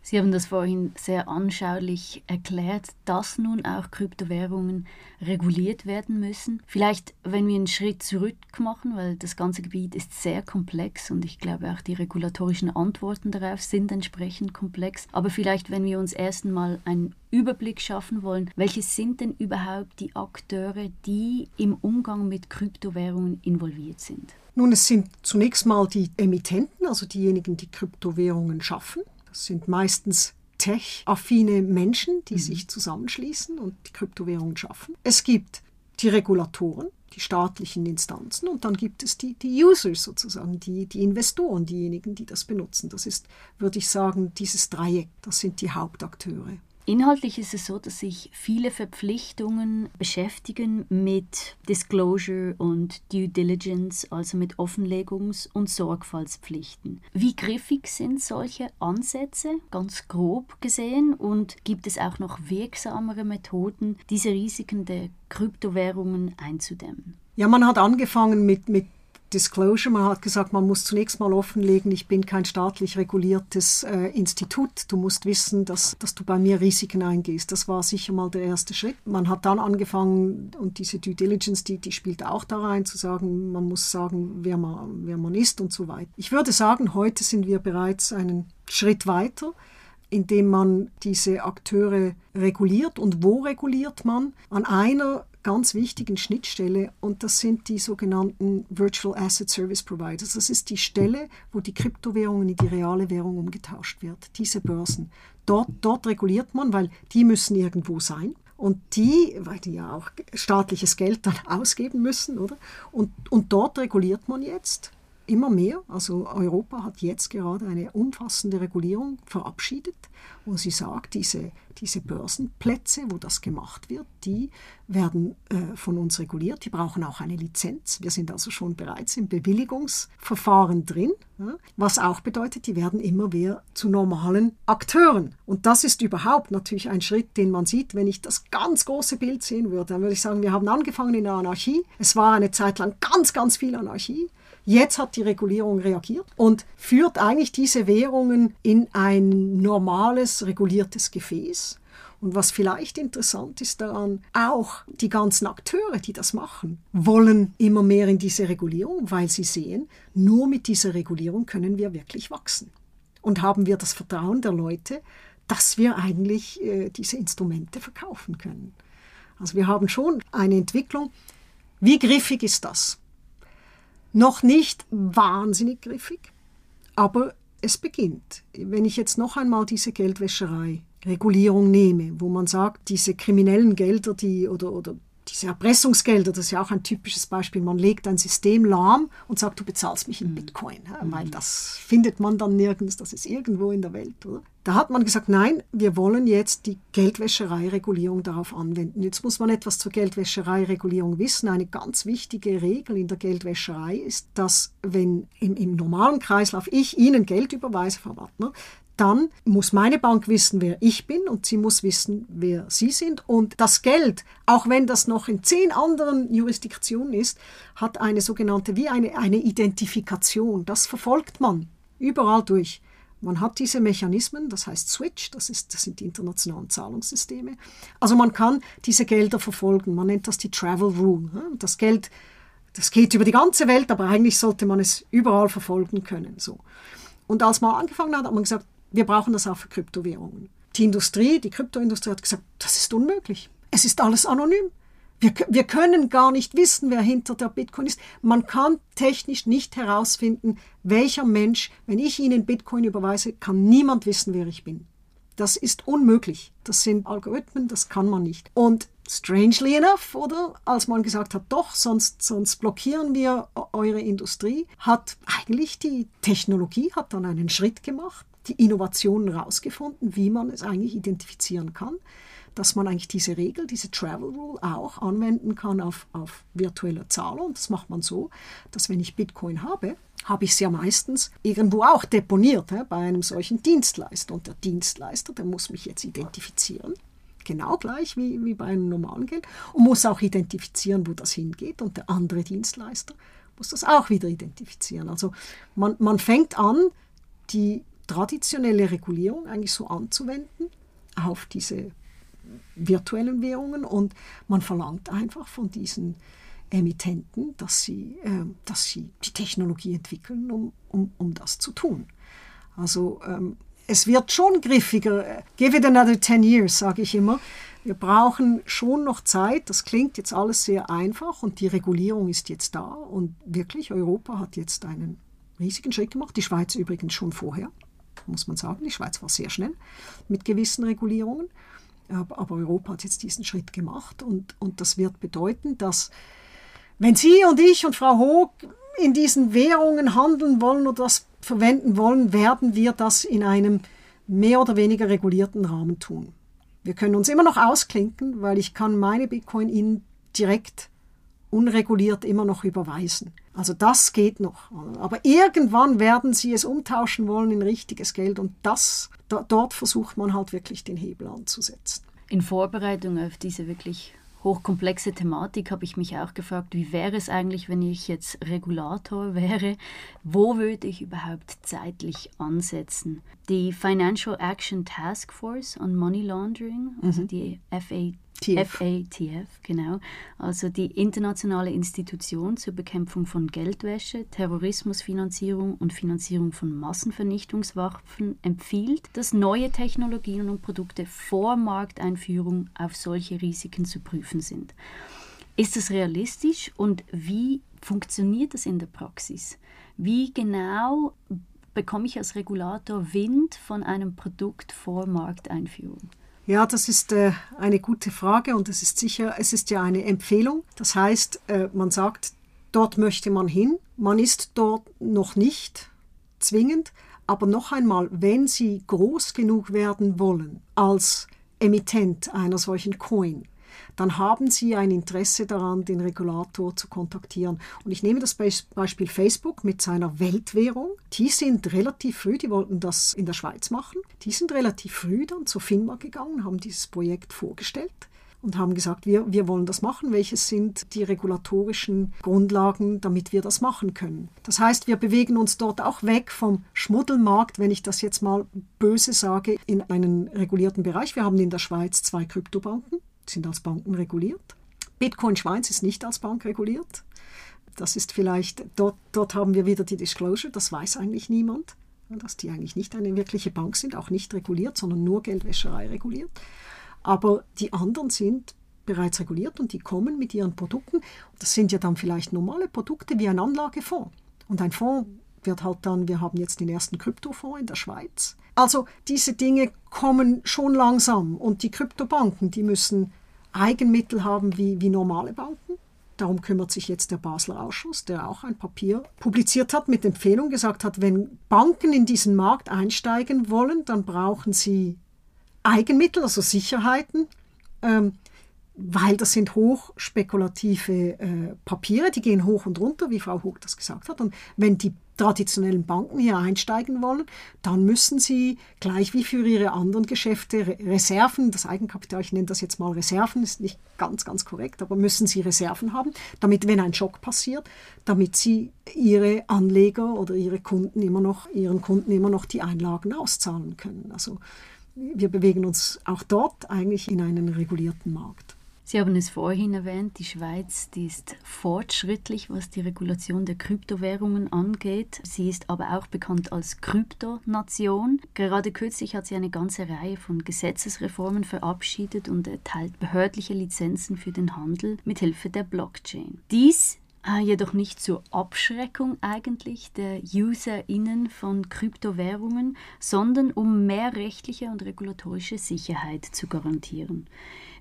Sie haben das vorhin sehr anschaulich erklärt, dass nun auch Kryptowährungen reguliert werden müssen. Vielleicht, wenn wir einen Schritt zurück machen, weil das ganze Gebiet ist sehr komplex und ich glaube auch die regulatorischen Antworten darauf sind entsprechend komplex. Aber vielleicht, wenn wir uns erst einmal einen Überblick schaffen wollen, welche sind denn überhaupt die Akteure, die im Umgang mit Kryptowährungen involviert sind? Nun, es sind zunächst mal die Emittenten, also diejenigen, die Kryptowährungen schaffen. Das sind meistens tech-affine Menschen, die mhm. sich zusammenschließen und die Kryptowährungen schaffen. Es gibt die Regulatoren, die staatlichen Instanzen und dann gibt es die, die Users sozusagen, die, die Investoren, diejenigen, die das benutzen. Das ist, würde ich sagen, dieses Dreieck, das sind die Hauptakteure. Inhaltlich ist es so, dass sich viele Verpflichtungen beschäftigen mit Disclosure und Due Diligence, also mit Offenlegungs- und Sorgfaltspflichten. Wie griffig sind solche Ansätze, ganz grob gesehen, und gibt es auch noch wirksamere Methoden, diese Risiken der Kryptowährungen einzudämmen? Ja, man hat angefangen mit, mit Disclosure. Man hat gesagt, man muss zunächst mal offenlegen, ich bin kein staatlich reguliertes äh, Institut. Du musst wissen, dass, dass du bei mir Risiken eingehst. Das war sicher mal der erste Schritt. Man hat dann angefangen, und diese Due Diligence, die, die spielt auch da rein, zu sagen, man muss sagen, wer man, wer man ist und so weiter. Ich würde sagen, heute sind wir bereits einen Schritt weiter indem man diese Akteure reguliert. Und wo reguliert man? An einer ganz wichtigen Schnittstelle und das sind die sogenannten Virtual Asset Service Providers. Das ist die Stelle, wo die Kryptowährungen in die reale Währung umgetauscht wird. Diese Börsen. Dort, dort reguliert man, weil die müssen irgendwo sein. Und die, weil die ja auch staatliches Geld dann ausgeben müssen, oder? Und, und dort reguliert man jetzt immer mehr. Also Europa hat jetzt gerade eine umfassende Regulierung verabschiedet, wo sie sagt, diese, diese Börsenplätze, wo das gemacht wird, die werden äh, von uns reguliert. Die brauchen auch eine Lizenz. Wir sind also schon bereits im Bewilligungsverfahren drin, ja, was auch bedeutet, die werden immer mehr zu normalen Akteuren. Und das ist überhaupt natürlich ein Schritt, den man sieht, wenn ich das ganz große Bild sehen würde. Dann würde ich sagen, wir haben angefangen in der Anarchie. Es war eine Zeit lang ganz, ganz viel Anarchie. Jetzt hat die Regulierung reagiert und führt eigentlich diese Währungen in ein normales, reguliertes Gefäß. Und was vielleicht interessant ist daran, auch die ganzen Akteure, die das machen, wollen immer mehr in diese Regulierung, weil sie sehen, nur mit dieser Regulierung können wir wirklich wachsen. Und haben wir das Vertrauen der Leute, dass wir eigentlich äh, diese Instrumente verkaufen können. Also wir haben schon eine Entwicklung. Wie griffig ist das? Noch nicht wahnsinnig griffig, aber es beginnt. Wenn ich jetzt noch einmal diese Geldwäscherei Regulierung nehme, wo man sagt, diese kriminellen Gelder, die oder, oder diese Erpressungsgelder, das ist ja auch ein typisches Beispiel. Man legt ein System lahm und sagt, du bezahlst mich in mhm. Bitcoin, mhm. weil das findet man dann nirgends, das ist irgendwo in der Welt. Oder? Da hat man gesagt, nein, wir wollen jetzt die Geldwäschereiregulierung darauf anwenden. Jetzt muss man etwas zur Geldwäschereiregulierung wissen. Eine ganz wichtige Regel in der Geldwäscherei ist, dass wenn im, im normalen Kreislauf ich Ihnen Geld überweise, Frau Wartner, dann muss meine Bank wissen, wer ich bin und sie muss wissen, wer Sie sind. Und das Geld, auch wenn das noch in zehn anderen Jurisdiktionen ist, hat eine sogenannte, wie eine, eine Identifikation. Das verfolgt man überall durch. Man hat diese Mechanismen, das heißt Switch, das, ist, das sind die internationalen Zahlungssysteme. Also man kann diese Gelder verfolgen. Man nennt das die Travel Rule. Das Geld, das geht über die ganze Welt, aber eigentlich sollte man es überall verfolgen können. So. Und als man angefangen hat, hat man gesagt, wir brauchen das auch für Kryptowährungen. Die Industrie, die Kryptoindustrie hat gesagt, das ist unmöglich. Es ist alles anonym. Wir, wir können gar nicht wissen, wer hinter der Bitcoin ist. Man kann technisch nicht herausfinden, welcher Mensch, wenn ich Ihnen Bitcoin überweise, kann niemand wissen, wer ich bin. Das ist unmöglich. Das sind Algorithmen, das kann man nicht. Und strangely enough, oder als man gesagt hat, doch, sonst, sonst blockieren wir eure Industrie, hat eigentlich die Technologie hat dann einen Schritt gemacht, die Innovationen rausgefunden, wie man es eigentlich identifizieren kann, dass man eigentlich diese Regel, diese Travel Rule auch anwenden kann auf, auf virtuelle Zahlen. Und das macht man so, dass wenn ich Bitcoin habe, habe ich es ja meistens irgendwo auch deponiert he, bei einem solchen Dienstleister. Und der Dienstleister, der muss mich jetzt identifizieren genau gleich wie, wie bei einem normalen Geld und muss auch identifizieren, wo das hingeht. Und der andere Dienstleister muss das auch wieder identifizieren. Also man, man fängt an, die traditionelle Regulierung eigentlich so anzuwenden auf diese virtuellen Währungen und man verlangt einfach von diesen Emittenten, dass sie, äh, dass sie die Technologie entwickeln, um, um, um das zu tun. Also ähm, es wird schon griffiger. Give it another 10 years, sage ich immer. Wir brauchen schon noch Zeit. Das klingt jetzt alles sehr einfach und die Regulierung ist jetzt da. Und wirklich, Europa hat jetzt einen riesigen Schritt gemacht. Die Schweiz übrigens schon vorher, muss man sagen. Die Schweiz war sehr schnell mit gewissen Regulierungen. Aber Europa hat jetzt diesen Schritt gemacht und, und das wird bedeuten, dass wenn Sie und ich und Frau Hoog in diesen Währungen handeln wollen oder das verwenden wollen, werden wir das in einem mehr oder weniger regulierten Rahmen tun. Wir können uns immer noch ausklinken, weil ich kann meine Bitcoin Ihnen direkt unreguliert immer noch überweisen. Also das geht noch. Aber irgendwann werden sie es umtauschen wollen in richtiges Geld und das, dort versucht man halt wirklich den Hebel anzusetzen. In Vorbereitung auf diese wirklich hochkomplexe Thematik habe ich mich auch gefragt, wie wäre es eigentlich, wenn ich jetzt Regulator wäre? Wo würde ich überhaupt zeitlich ansetzen? Die Financial Action Task Force on Money Laundering, also mhm. die FAT TF. FATF, genau. Also die Internationale Institution zur Bekämpfung von Geldwäsche, Terrorismusfinanzierung und Finanzierung von Massenvernichtungswaffen empfiehlt, dass neue Technologien und Produkte vor Markteinführung auf solche Risiken zu prüfen sind. Ist das realistisch und wie funktioniert das in der Praxis? Wie genau bekomme ich als Regulator Wind von einem Produkt vor Markteinführung? Ja, das ist äh, eine gute Frage und es ist sicher, es ist ja eine Empfehlung. Das heißt, äh, man sagt, dort möchte man hin. Man ist dort noch nicht zwingend, aber noch einmal, wenn Sie groß genug werden wollen als Emittent einer solchen Coin, dann haben Sie ein Interesse daran, den Regulator zu kontaktieren. Und ich nehme das Beispiel Facebook mit seiner Weltwährung. Die sind relativ früh, die wollten das in der Schweiz machen, die sind relativ früh dann zur FINMA gegangen, haben dieses Projekt vorgestellt und haben gesagt, wir, wir wollen das machen. Welches sind die regulatorischen Grundlagen, damit wir das machen können? Das heißt, wir bewegen uns dort auch weg vom Schmuddelmarkt, wenn ich das jetzt mal böse sage, in einen regulierten Bereich. Wir haben in der Schweiz zwei Kryptobanken sind als Banken reguliert. Bitcoin Schweiz ist nicht als Bank reguliert. Das ist vielleicht, dort, dort haben wir wieder die Disclosure, das weiß eigentlich niemand, dass die eigentlich nicht eine wirkliche Bank sind, auch nicht reguliert, sondern nur Geldwäscherei reguliert. Aber die anderen sind bereits reguliert und die kommen mit ihren Produkten. Das sind ja dann vielleicht normale Produkte wie ein Anlagefonds. Und ein Fonds wird halt dann, wir haben jetzt den ersten Kryptofonds in der Schweiz. Also diese Dinge kommen schon langsam und die Kryptobanken, die müssen Eigenmittel haben wie, wie normale Banken. Darum kümmert sich jetzt der Basler Ausschuss, der auch ein Papier publiziert hat mit Empfehlung, gesagt hat, wenn Banken in diesen Markt einsteigen wollen, dann brauchen sie Eigenmittel, also Sicherheiten, ähm, weil das sind hochspekulative äh, Papiere, die gehen hoch und runter, wie Frau Hoch das gesagt hat. Und wenn die traditionellen Banken hier einsteigen wollen, dann müssen sie gleich wie für ihre anderen Geschäfte Reserven, das Eigenkapital, ich nenne das jetzt mal Reserven, ist nicht ganz, ganz korrekt, aber müssen sie Reserven haben, damit, wenn ein Schock passiert, damit sie ihre Anleger oder ihre Kunden immer noch, ihren Kunden immer noch die Einlagen auszahlen können. Also wir bewegen uns auch dort eigentlich in einen regulierten Markt. Sie haben es vorhin erwähnt, die Schweiz die ist fortschrittlich, was die Regulation der Kryptowährungen angeht. Sie ist aber auch bekannt als Kryptonation. Gerade kürzlich hat sie eine ganze Reihe von Gesetzesreformen verabschiedet und erteilt behördliche Lizenzen für den Handel mit Hilfe der Blockchain. Dies Ah, jedoch nicht zur Abschreckung eigentlich der UserInnen von Kryptowährungen, sondern um mehr rechtliche und regulatorische Sicherheit zu garantieren.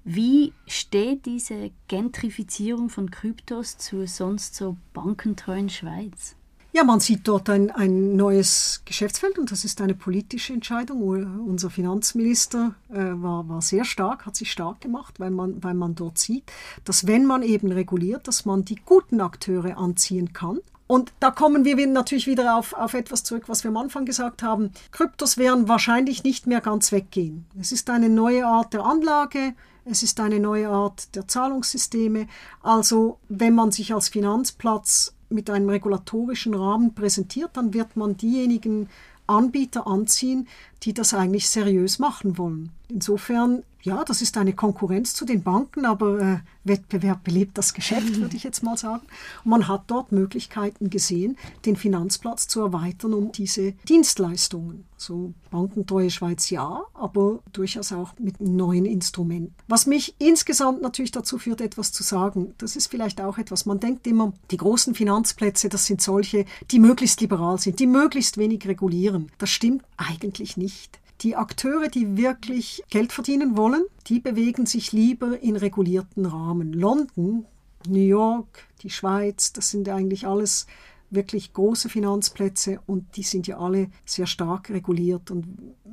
Wie steht diese Gentrifizierung von Kryptos zur sonst so bankentreuen Schweiz? Ja, man sieht dort ein, ein neues Geschäftsfeld und das ist eine politische Entscheidung. Unser Finanzminister äh, war, war sehr stark, hat sich stark gemacht, weil man, weil man dort sieht, dass wenn man eben reguliert, dass man die guten Akteure anziehen kann. Und da kommen wir natürlich wieder auf, auf etwas zurück, was wir am Anfang gesagt haben. Kryptos werden wahrscheinlich nicht mehr ganz weggehen. Es ist eine neue Art der Anlage. Es ist eine neue Art der Zahlungssysteme. Also wenn man sich als Finanzplatz mit einem regulatorischen Rahmen präsentiert, dann wird man diejenigen Anbieter anziehen, die das eigentlich seriös machen wollen. Insofern, ja, das ist eine Konkurrenz zu den Banken, aber äh, Wettbewerb belebt das Geschäft, würde ich jetzt mal sagen. Und man hat dort Möglichkeiten gesehen, den Finanzplatz zu erweitern um diese Dienstleistungen. So bankentreue Schweiz ja, aber durchaus auch mit neuen Instrumenten. Was mich insgesamt natürlich dazu führt, etwas zu sagen, das ist vielleicht auch etwas, man denkt immer, die großen Finanzplätze, das sind solche, die möglichst liberal sind, die möglichst wenig regulieren. Das stimmt eigentlich nicht. Die Akteure, die wirklich Geld verdienen wollen, die bewegen sich lieber in regulierten Rahmen. London, New York, die Schweiz, das sind eigentlich alles wirklich große Finanzplätze und die sind ja alle sehr stark reguliert. Und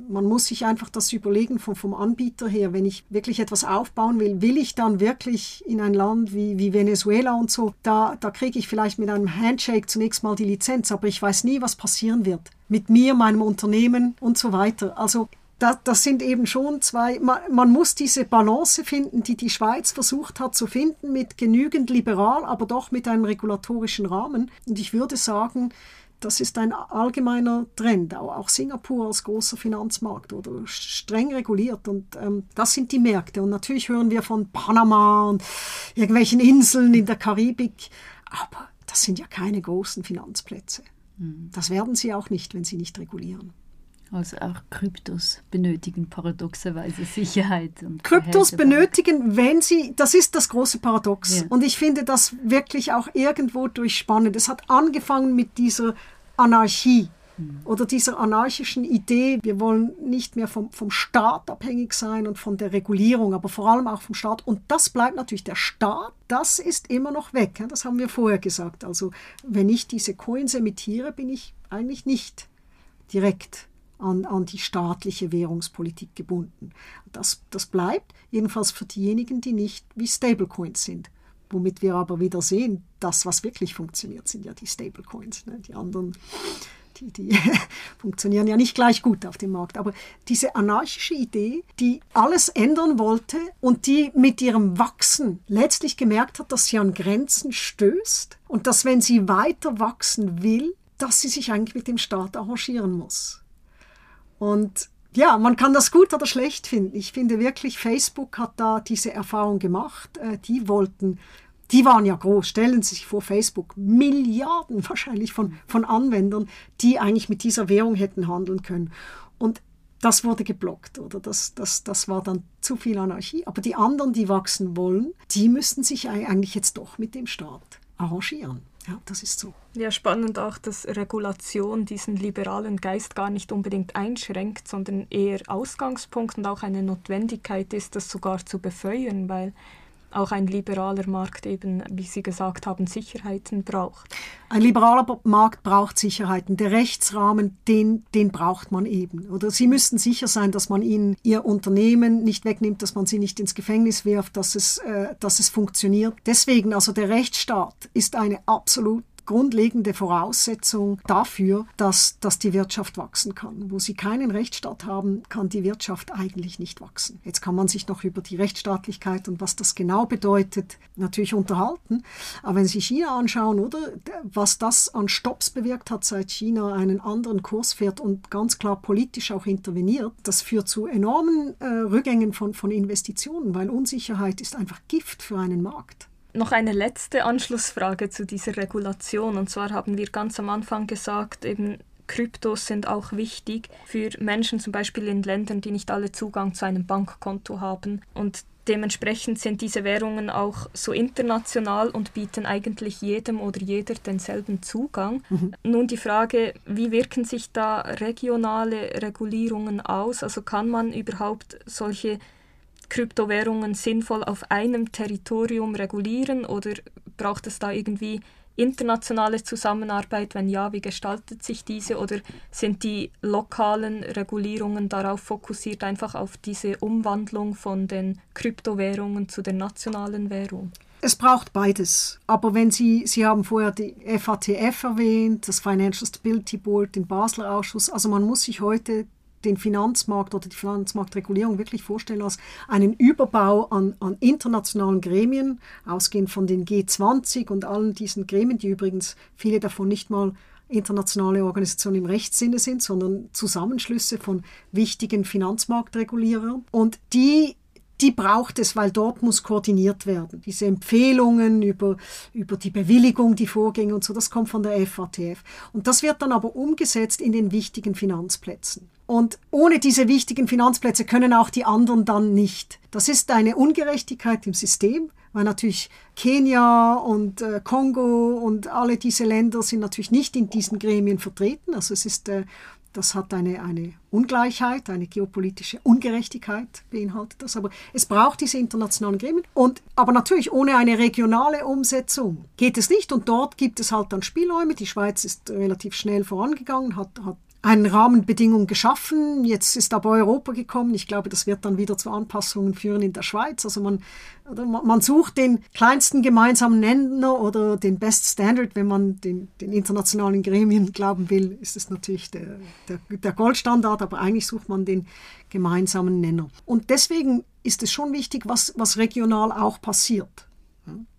man muss sich einfach das überlegen vom, vom Anbieter her, wenn ich wirklich etwas aufbauen will, will ich dann wirklich in ein Land wie, wie Venezuela und so, da, da kriege ich vielleicht mit einem Handshake zunächst mal die Lizenz, aber ich weiß nie, was passieren wird. Mit mir, meinem Unternehmen und so weiter. Also das, das sind eben schon zwei, man, man, muss diese Balance finden, die die Schweiz versucht hat zu finden, mit genügend liberal, aber doch mit einem regulatorischen Rahmen. Und ich würde sagen, das ist ein allgemeiner Trend, auch Singapur als großer Finanzmarkt oder streng reguliert. Und ähm, das sind die Märkte. Und natürlich hören wir von Panama und irgendwelchen Inseln in der Karibik, aber das sind ja keine großen Finanzplätze. Hm. Das werden sie auch nicht, wenn sie nicht regulieren. Also auch Kryptos benötigen paradoxerweise Sicherheit. Und Kryptos benötigen, wenn sie, das ist das große Paradox. Ja. Und ich finde das wirklich auch irgendwo durchspannend. Es hat angefangen mit dieser Anarchie mhm. oder dieser anarchischen Idee, wir wollen nicht mehr vom, vom Staat abhängig sein und von der Regulierung, aber vor allem auch vom Staat. Und das bleibt natürlich der Staat, das ist immer noch weg. Das haben wir vorher gesagt. Also wenn ich diese Coins emittiere, bin ich eigentlich nicht direkt an, an die staatliche Währungspolitik gebunden. Das, das bleibt jedenfalls für diejenigen, die nicht wie Stablecoins sind. Womit wir aber wieder sehen, das, was wirklich funktioniert, sind ja die Stablecoins. Ne? Die anderen, die, die funktionieren ja nicht gleich gut auf dem Markt. Aber diese anarchische Idee, die alles ändern wollte und die mit ihrem Wachsen letztlich gemerkt hat, dass sie an Grenzen stößt und dass, wenn sie weiter wachsen will, dass sie sich eigentlich mit dem Staat arrangieren muss. Und ja, man kann das gut oder schlecht finden. Ich finde wirklich, Facebook hat da diese Erfahrung gemacht. Äh, die wollten, die waren ja groß. Stellen Sie sich vor, Facebook, Milliarden wahrscheinlich von, von Anwendern, die eigentlich mit dieser Währung hätten handeln können. Und das wurde geblockt oder das, das, das war dann zu viel Anarchie. Aber die anderen, die wachsen wollen, die müssten sich eigentlich jetzt doch mit dem Staat arrangieren. Ja, das ist so. Ja, spannend auch, dass Regulation diesen liberalen Geist gar nicht unbedingt einschränkt, sondern eher Ausgangspunkt und auch eine Notwendigkeit ist, das sogar zu befeuern, weil auch ein liberaler Markt eben, wie Sie gesagt haben, Sicherheiten braucht. Ein liberaler Markt braucht Sicherheiten. Der Rechtsrahmen, den, den braucht man eben. Oder Sie müssen sicher sein, dass man ihnen ihr Unternehmen nicht wegnimmt, dass man sie nicht ins Gefängnis wirft, dass es, äh, dass es funktioniert. Deswegen, also der Rechtsstaat ist eine absolut grundlegende Voraussetzung dafür, dass, dass die Wirtschaft wachsen kann. Wo sie keinen Rechtsstaat haben, kann die Wirtschaft eigentlich nicht wachsen. Jetzt kann man sich noch über die Rechtsstaatlichkeit und was das genau bedeutet natürlich unterhalten. Aber wenn Sie China anschauen, oder was das an Stops bewirkt hat, seit China einen anderen Kurs fährt und ganz klar politisch auch interveniert, das führt zu enormen äh, Rückgängen von, von Investitionen, weil Unsicherheit ist einfach Gift für einen Markt. Noch eine letzte Anschlussfrage zu dieser Regulation. Und zwar haben wir ganz am Anfang gesagt, eben Kryptos sind auch wichtig für Menschen zum Beispiel in Ländern, die nicht alle Zugang zu einem Bankkonto haben. Und dementsprechend sind diese Währungen auch so international und bieten eigentlich jedem oder jeder denselben Zugang. Mhm. Nun die Frage, wie wirken sich da regionale Regulierungen aus? Also kann man überhaupt solche Kryptowährungen sinnvoll auf einem Territorium regulieren oder braucht es da irgendwie internationale Zusammenarbeit? Wenn ja, wie gestaltet sich diese? Oder sind die lokalen Regulierungen darauf fokussiert, einfach auf diese Umwandlung von den Kryptowährungen zu der nationalen Währung? Es braucht beides. Aber wenn Sie, Sie haben vorher die FATF erwähnt, das Financial Stability Board, den Basler Ausschuss, also man muss sich heute den Finanzmarkt oder die Finanzmarktregulierung wirklich vorstellen als einen Überbau an, an internationalen Gremien, ausgehend von den G20 und allen diesen Gremien, die übrigens viele davon nicht mal internationale Organisationen im Rechtssinne sind, sondern Zusammenschlüsse von wichtigen Finanzmarktregulierern. Und die die braucht es, weil dort muss koordiniert werden. Diese Empfehlungen über, über die Bewilligung, die Vorgänge und so, das kommt von der FATF. Und das wird dann aber umgesetzt in den wichtigen Finanzplätzen. Und ohne diese wichtigen Finanzplätze können auch die anderen dann nicht. Das ist eine Ungerechtigkeit im System, weil natürlich Kenia und äh, Kongo und alle diese Länder sind natürlich nicht in diesen Gremien vertreten. Also es ist äh, das hat eine, eine Ungleichheit, eine geopolitische Ungerechtigkeit beinhaltet das. Aber es braucht diese internationalen Gremien. Und, aber natürlich ohne eine regionale Umsetzung geht es nicht. Und dort gibt es halt dann Spielräume. Die Schweiz ist relativ schnell vorangegangen, hat, hat einen Rahmenbedingungen geschaffen. Jetzt ist aber Europa gekommen. Ich glaube, das wird dann wieder zu Anpassungen führen in der Schweiz. Also man, man sucht den kleinsten gemeinsamen Nenner oder den Best Standard. Wenn man den, den internationalen Gremien glauben will, ist es natürlich der, der, der Goldstandard, aber eigentlich sucht man den gemeinsamen Nenner. Und deswegen ist es schon wichtig, was, was regional auch passiert.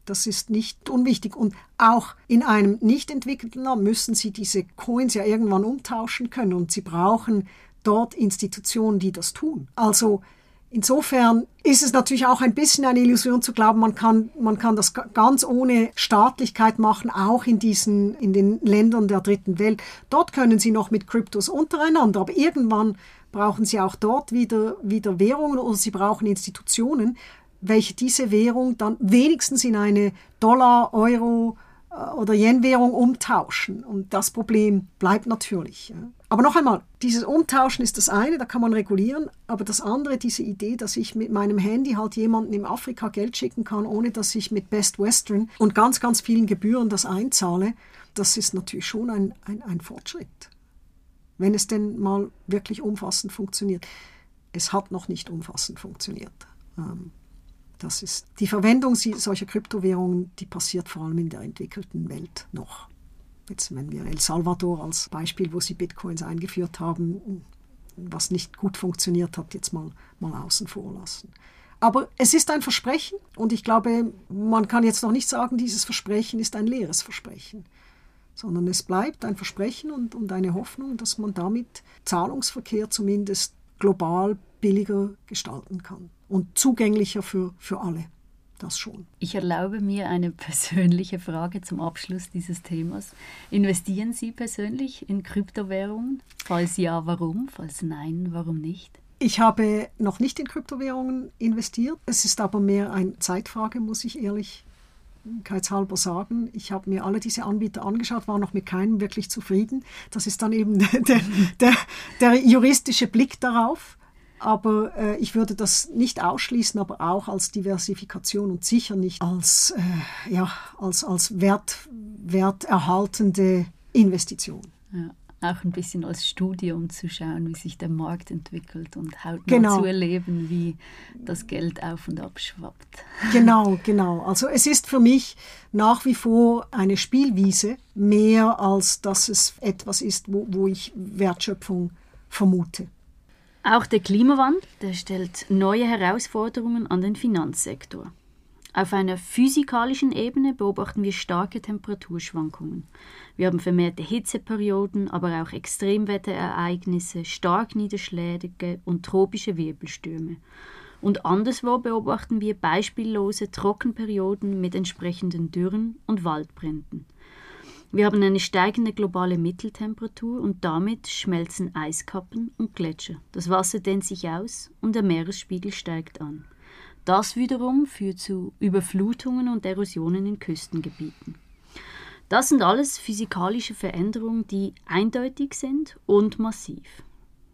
Das ist nicht unwichtig. Und auch in einem nicht entwickelten Land müssen sie diese Coins ja irgendwann umtauschen können. Und sie brauchen dort Institutionen, die das tun. Also insofern ist es natürlich auch ein bisschen eine Illusion zu glauben, man kann, man kann das ganz ohne Staatlichkeit machen, auch in diesen, in den Ländern der dritten Welt. Dort können sie noch mit Kryptos untereinander, aber irgendwann brauchen sie auch dort wieder, wieder Währungen oder sie brauchen Institutionen, welche diese Währung dann wenigstens in eine Dollar, Euro äh, oder Yen-Währung umtauschen. Und das Problem bleibt natürlich. Aber noch einmal, dieses Umtauschen ist das eine, da kann man regulieren, aber das andere, diese Idee, dass ich mit meinem Handy halt jemanden in Afrika Geld schicken kann, ohne dass ich mit Best Western und ganz, ganz vielen Gebühren das einzahle, das ist natürlich schon ein, ein, ein Fortschritt. Wenn es denn mal wirklich umfassend funktioniert. Es hat noch nicht umfassend funktioniert. Ähm, das ist die Verwendung solcher Kryptowährungen, die passiert vor allem in der entwickelten Welt noch. Jetzt wenn wir El Salvador als Beispiel, wo sie Bitcoins eingeführt haben, was nicht gut funktioniert hat, jetzt mal, mal außen vor lassen. Aber es ist ein Versprechen und ich glaube, man kann jetzt noch nicht sagen, dieses Versprechen ist ein leeres Versprechen, sondern es bleibt ein Versprechen und, und eine Hoffnung, dass man damit Zahlungsverkehr zumindest global billiger gestalten kann und zugänglicher für, für alle. Das schon. Ich erlaube mir eine persönliche Frage zum Abschluss dieses Themas. Investieren Sie persönlich in Kryptowährungen? Falls ja, warum? Falls nein, warum nicht? Ich habe noch nicht in Kryptowährungen investiert. Es ist aber mehr eine Zeitfrage, muss ich ehrlichkeitshalber sagen. Ich habe mir alle diese Anbieter angeschaut, war noch mit keinem wirklich zufrieden. Das ist dann eben der, der, der juristische Blick darauf. Aber äh, ich würde das nicht ausschließen, aber auch als Diversifikation und sicher nicht als, äh, ja, als, als wert, werterhaltende Investition. Ja, auch ein bisschen als Studie, um zu schauen, wie sich der Markt entwickelt und hautnah genau. zu erleben, wie das Geld auf und ab schwappt. Genau, genau. Also es ist für mich nach wie vor eine Spielwiese, mehr als dass es etwas ist, wo, wo ich Wertschöpfung vermute. Auch der Klimawandel stellt neue Herausforderungen an den Finanzsektor. Auf einer physikalischen Ebene beobachten wir starke Temperaturschwankungen. Wir haben vermehrte Hitzeperioden, aber auch Extremwetterereignisse, Starkniederschläge und tropische Wirbelstürme. Und anderswo beobachten wir beispiellose Trockenperioden mit entsprechenden Dürren und Waldbränden. Wir haben eine steigende globale Mitteltemperatur und damit schmelzen Eiskappen und Gletscher. Das Wasser dehnt sich aus und der Meeresspiegel steigt an. Das wiederum führt zu Überflutungen und Erosionen in Küstengebieten. Das sind alles physikalische Veränderungen, die eindeutig sind und massiv.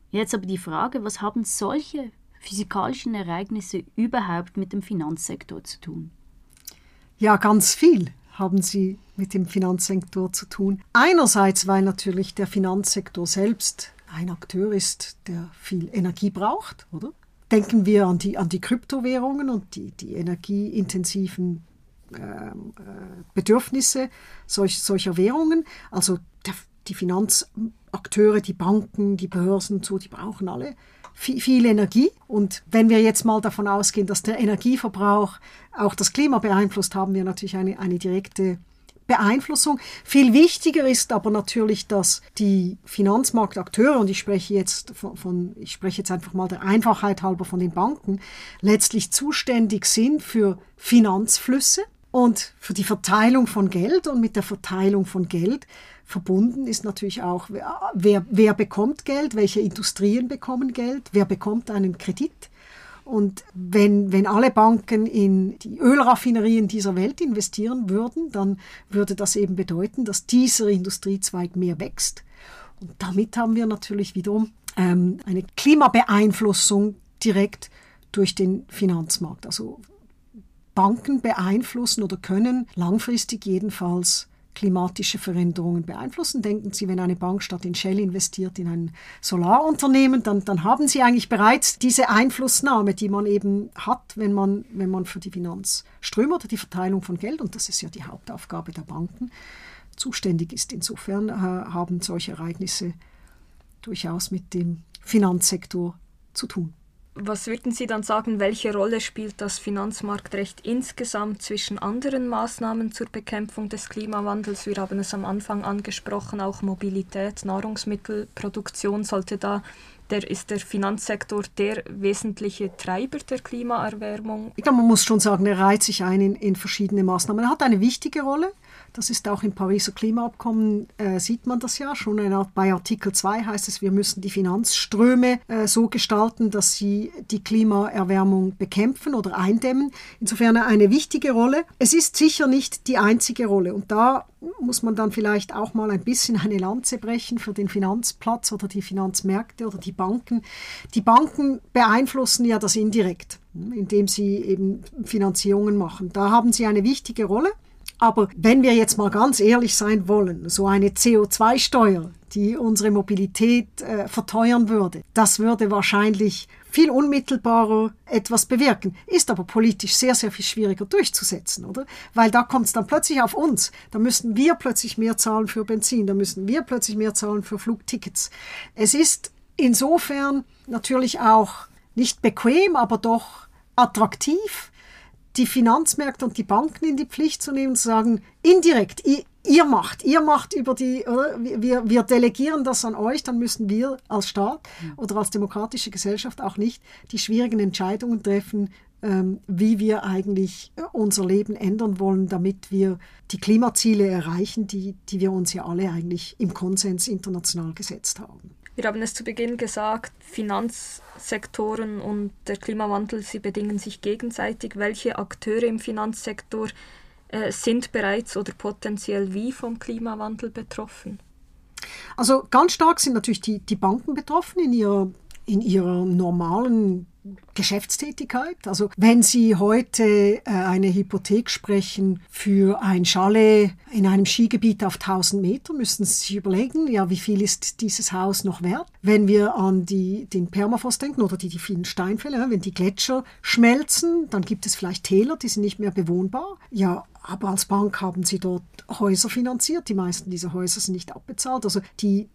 Jetzt aber die Frage, was haben solche physikalischen Ereignisse überhaupt mit dem Finanzsektor zu tun? Ja, ganz viel haben sie mit dem Finanzsektor zu tun. Einerseits, weil natürlich der Finanzsektor selbst ein Akteur ist, der viel Energie braucht, oder? Denken wir an die, an die Kryptowährungen und die, die energieintensiven ähm, äh, Bedürfnisse solch, solcher Währungen. Also der, die Finanzakteure, die Banken, die Börsen, so, die brauchen alle viel, viel Energie. Und wenn wir jetzt mal davon ausgehen, dass der Energieverbrauch auch das Klima beeinflusst, haben wir natürlich eine, eine direkte Beeinflussung. Viel wichtiger ist aber natürlich, dass die Finanzmarktakteure, und ich spreche jetzt von, von, ich spreche jetzt einfach mal der Einfachheit halber von den Banken, letztlich zuständig sind für Finanzflüsse und für die Verteilung von Geld. Und mit der Verteilung von Geld verbunden ist natürlich auch, wer, wer bekommt Geld, welche Industrien bekommen Geld, wer bekommt einen Kredit. Und wenn, wenn alle Banken in die Ölraffinerien dieser Welt investieren würden, dann würde das eben bedeuten, dass dieser Industriezweig mehr wächst. Und damit haben wir natürlich wiederum ähm, eine Klimabeeinflussung direkt durch den Finanzmarkt. Also Banken beeinflussen oder können langfristig jedenfalls klimatische Veränderungen beeinflussen. Denken Sie, wenn eine Bank statt in Shell investiert in ein Solarunternehmen, dann, dann haben Sie eigentlich bereits diese Einflussnahme, die man eben hat, wenn man, wenn man für die Finanzströme oder die Verteilung von Geld, und das ist ja die Hauptaufgabe der Banken, zuständig ist. Insofern äh, haben solche Ereignisse durchaus mit dem Finanzsektor zu tun. Was würden Sie dann sagen, welche Rolle spielt das Finanzmarktrecht insgesamt zwischen anderen Maßnahmen zur Bekämpfung des Klimawandels? Wir haben es am Anfang angesprochen, auch Mobilität, Nahrungsmittelproduktion sollte da der ist der Finanzsektor der wesentliche Treiber der Klimaerwärmung? Ich glaube, man muss schon sagen, er reiht sich ein in, in verschiedene Maßnahmen. Er hat eine wichtige Rolle. Das ist auch im Pariser Klimaabkommen, äh, sieht man das ja schon. Bei Artikel 2 heißt es, wir müssen die Finanzströme äh, so gestalten, dass sie die Klimaerwärmung bekämpfen oder eindämmen. Insofern eine wichtige Rolle. Es ist sicher nicht die einzige Rolle. Und da muss man dann vielleicht auch mal ein bisschen eine Lanze brechen für den Finanzplatz oder die Finanzmärkte oder die Banken. Die Banken beeinflussen ja das indirekt, indem sie eben Finanzierungen machen. Da haben sie eine wichtige Rolle. Aber wenn wir jetzt mal ganz ehrlich sein wollen, so eine CO2-Steuer, die unsere Mobilität äh, verteuern würde, das würde wahrscheinlich viel unmittelbarer etwas bewirken, ist aber politisch sehr, sehr viel schwieriger durchzusetzen, oder? Weil da kommt es dann plötzlich auf uns. Da müssen wir plötzlich mehr zahlen für Benzin, da müssen wir plötzlich mehr zahlen für Flugtickets. Es ist insofern natürlich auch nicht bequem, aber doch attraktiv, die Finanzmärkte und die Banken in die Pflicht zu nehmen und zu sagen, indirekt, ihr, ihr macht, ihr macht über die, oder? Wir, wir delegieren das an euch, dann müssen wir als Staat oder als demokratische Gesellschaft auch nicht die schwierigen Entscheidungen treffen, ähm, wie wir eigentlich unser Leben ändern wollen, damit wir die Klimaziele erreichen, die, die wir uns ja alle eigentlich im Konsens international gesetzt haben. Wir haben es zu Beginn gesagt, Finanzsektoren und der Klimawandel, sie bedingen sich gegenseitig. Welche Akteure im Finanzsektor äh, sind bereits oder potenziell wie vom Klimawandel betroffen? Also ganz stark sind natürlich die, die Banken betroffen in ihrer, in ihrer normalen Geschäftstätigkeit. Also wenn Sie heute äh, eine Hypothek sprechen für ein Chalet in einem Skigebiet auf 1000 Meter, müssen Sie sich überlegen, ja, wie viel ist dieses Haus noch wert? Wenn wir an die, den Permafrost denken oder die, die vielen Steinfälle, wenn die Gletscher schmelzen, dann gibt es vielleicht Täler, die sind nicht mehr bewohnbar. Ja, aber als Bank haben Sie dort Häuser finanziert. Die meisten dieser Häuser sind nicht abbezahlt. Also die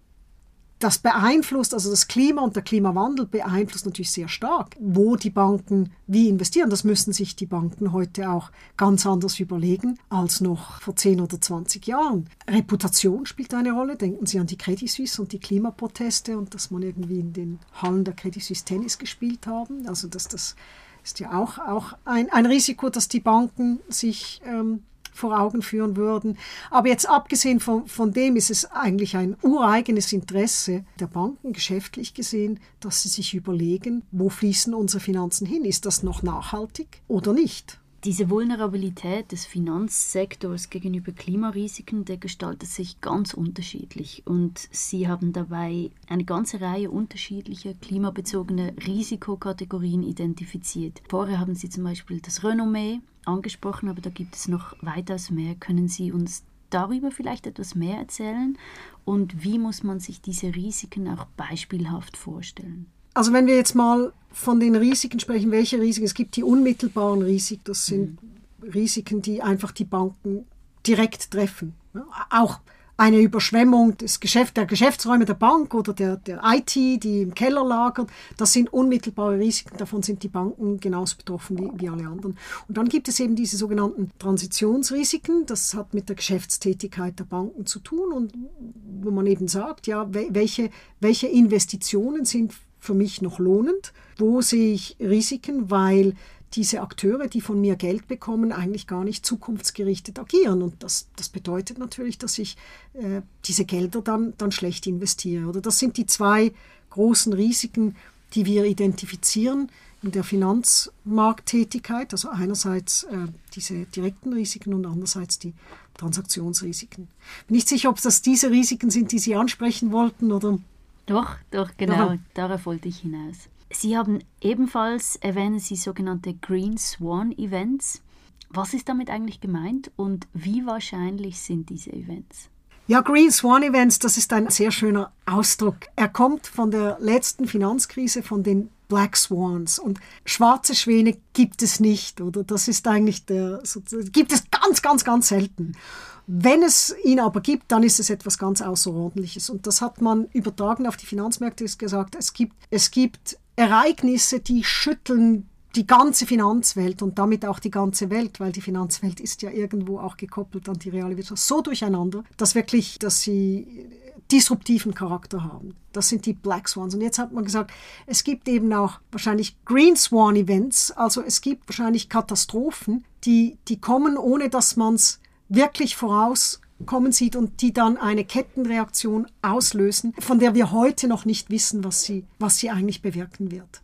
das beeinflusst, also das Klima und der Klimawandel beeinflusst natürlich sehr stark, wo die Banken wie investieren. Das müssen sich die Banken heute auch ganz anders überlegen als noch vor 10 oder 20 Jahren. Reputation spielt eine Rolle. Denken Sie an die Credit Suisse und die Klimaproteste und dass man irgendwie in den Hallen der Credit Suisse Tennis gespielt haben. Also dass das ist ja auch, auch ein, ein Risiko, dass die Banken sich ähm, vor Augen führen würden. Aber jetzt abgesehen von, von dem ist es eigentlich ein ureigenes Interesse der Banken, geschäftlich gesehen, dass sie sich überlegen, wo fließen unsere Finanzen hin? Ist das noch nachhaltig oder nicht? Diese Vulnerabilität des Finanzsektors gegenüber Klimarisiken, der gestaltet sich ganz unterschiedlich und Sie haben dabei eine ganze Reihe unterschiedlicher klimabezogener Risikokategorien identifiziert. Vorher haben Sie zum Beispiel das Renommee angesprochen, aber da gibt es noch weitaus mehr. Können Sie uns darüber vielleicht etwas mehr erzählen und wie muss man sich diese Risiken auch beispielhaft vorstellen? Also wenn wir jetzt mal von den Risiken sprechen, welche Risiken? Es gibt die unmittelbaren Risiken, das sind mhm. Risiken, die einfach die Banken direkt treffen. Auch eine Überschwemmung des Geschäft, der Geschäftsräume der Bank oder der, der IT, die im Keller lagert, das sind unmittelbare Risiken. Davon sind die Banken genauso betroffen wie, wie alle anderen. Und dann gibt es eben diese sogenannten Transitionsrisiken. Das hat mit der Geschäftstätigkeit der Banken zu tun und wo man eben sagt, ja, welche, welche Investitionen sind für mich noch lohnend? Wo sehe ich Risiken, weil diese Akteure, die von mir Geld bekommen, eigentlich gar nicht zukunftsgerichtet agieren. Und das, das bedeutet natürlich, dass ich äh, diese Gelder dann, dann schlecht investiere. Oder das sind die zwei großen Risiken, die wir identifizieren in der Finanzmarkttätigkeit. Also einerseits äh, diese direkten Risiken und andererseits die Transaktionsrisiken. Bin nicht sicher, ob das diese Risiken sind, die Sie ansprechen wollten oder doch, doch, genau, Aha. darauf wollte ich hinaus. Sie haben ebenfalls, erwähnen Sie sogenannte Green Swan Events. Was ist damit eigentlich gemeint und wie wahrscheinlich sind diese Events? Ja, Green Swan Events, das ist ein sehr schöner Ausdruck. Er kommt von der letzten Finanzkrise, von den Black Swans. Und schwarze Schwäne gibt es nicht, oder? Das ist eigentlich der, gibt es ganz, ganz, ganz selten. Wenn es ihn aber gibt, dann ist es etwas ganz Außerordentliches. Und das hat man übertragen auf die Finanzmärkte gesagt. Es gibt, es gibt Ereignisse, die schütteln die ganze Finanzwelt und damit auch die ganze Welt, weil die Finanzwelt ist ja irgendwo auch gekoppelt an die reale Wirtschaft, so durcheinander, dass wirklich, dass sie disruptiven Charakter haben. Das sind die Black Swans. Und jetzt hat man gesagt, es gibt eben auch wahrscheinlich Green Swan Events, also es gibt wahrscheinlich Katastrophen, die, die kommen, ohne dass man es wirklich vorauskommen sieht und die dann eine Kettenreaktion auslösen, von der wir heute noch nicht wissen, was sie, was sie eigentlich bewirken wird.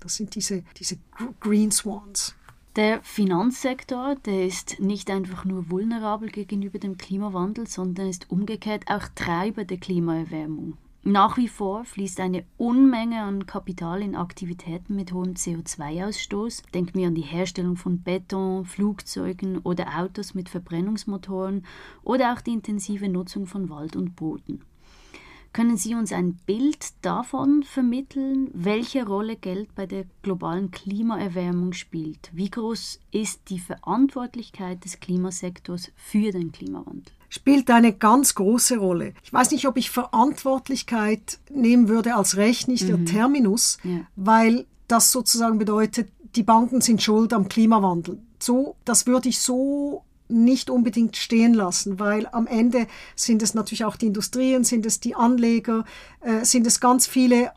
Das sind diese, diese Green Swans. Der Finanzsektor, der ist nicht einfach nur vulnerabel gegenüber dem Klimawandel, sondern ist umgekehrt auch Treiber der Klimaerwärmung. Nach wie vor fließt eine Unmenge an Kapital in Aktivitäten mit hohem CO2-Ausstoß. Denken wir an die Herstellung von Beton, Flugzeugen oder Autos mit Verbrennungsmotoren oder auch die intensive Nutzung von Wald und Boden. Können Sie uns ein Bild davon vermitteln, welche Rolle Geld bei der globalen Klimaerwärmung spielt? Wie groß ist die Verantwortlichkeit des Klimasektors für den Klimawandel? Spielt eine ganz große Rolle. Ich weiß nicht, ob ich Verantwortlichkeit nehmen würde als rechtlicher mhm. Terminus, ja. weil das sozusagen bedeutet, die Banken sind schuld am Klimawandel. So, das würde ich so nicht unbedingt stehen lassen, weil am Ende sind es natürlich auch die Industrien, sind es die Anleger, äh, sind es ganz viele äh,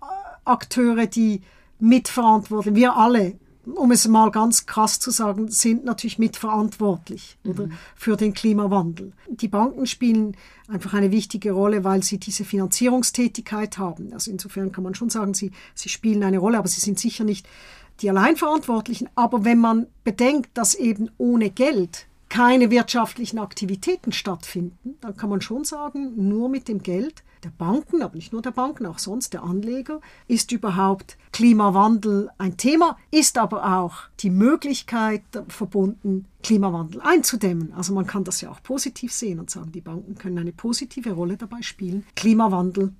Akteure, die mitverantworten. Wir alle um es mal ganz krass zu sagen, sind natürlich mitverantwortlich mhm. oder, für den Klimawandel. Die Banken spielen einfach eine wichtige Rolle, weil sie diese Finanzierungstätigkeit haben. Also insofern kann man schon sagen, sie, sie spielen eine Rolle, aber sie sind sicher nicht die Alleinverantwortlichen. Aber wenn man bedenkt, dass eben ohne Geld keine wirtschaftlichen Aktivitäten stattfinden, dann kann man schon sagen, nur mit dem Geld der Banken, aber nicht nur der Banken, auch sonst der Anleger, ist überhaupt Klimawandel ein Thema, ist aber auch die Möglichkeit verbunden, Klimawandel einzudämmen. Also man kann das ja auch positiv sehen und sagen, die Banken können eine positive Rolle dabei spielen, Klimawandel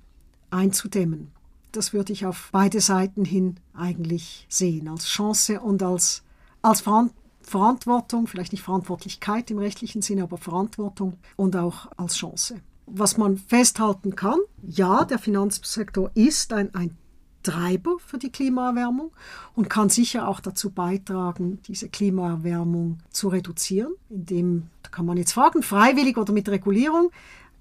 einzudämmen. Das würde ich auf beide Seiten hin eigentlich sehen, als Chance und als, als Verantwortung Verantwortung, vielleicht nicht Verantwortlichkeit im rechtlichen Sinne, aber Verantwortung und auch als Chance. Was man festhalten kann, ja, der Finanzsektor ist ein, ein Treiber für die Klimaerwärmung und kann sicher auch dazu beitragen, diese Klimaerwärmung zu reduzieren, indem, da kann man jetzt fragen, freiwillig oder mit Regulierung.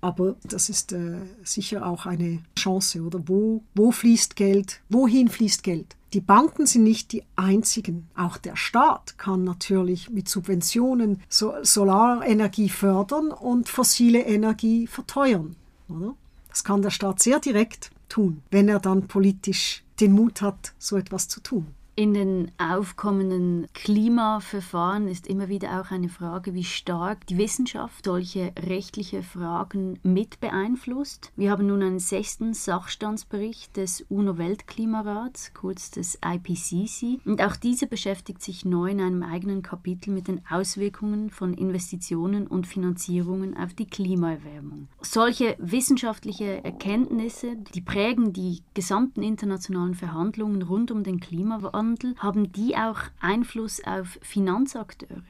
Aber das ist äh, sicher auch eine Chance, oder? Wo, wo fließt Geld? Wohin fließt Geld? Die Banken sind nicht die einzigen. Auch der Staat kann natürlich mit Subventionen so Solarenergie fördern und fossile Energie verteuern. Oder? Das kann der Staat sehr direkt tun, wenn er dann politisch den Mut hat, so etwas zu tun. In den aufkommenden Klimaverfahren ist immer wieder auch eine Frage, wie stark die Wissenschaft solche rechtliche Fragen mit beeinflusst. Wir haben nun einen sechsten Sachstandsbericht des UNO-Weltklimarats, kurz des IPCC, und auch dieser beschäftigt sich neu in einem eigenen Kapitel mit den Auswirkungen von Investitionen und Finanzierungen auf die Klimaerwärmung. Solche wissenschaftliche Erkenntnisse, die prägen die gesamten internationalen Verhandlungen rund um den Klimawandel Klimawandel, haben die auch Einfluss auf Finanzakteure?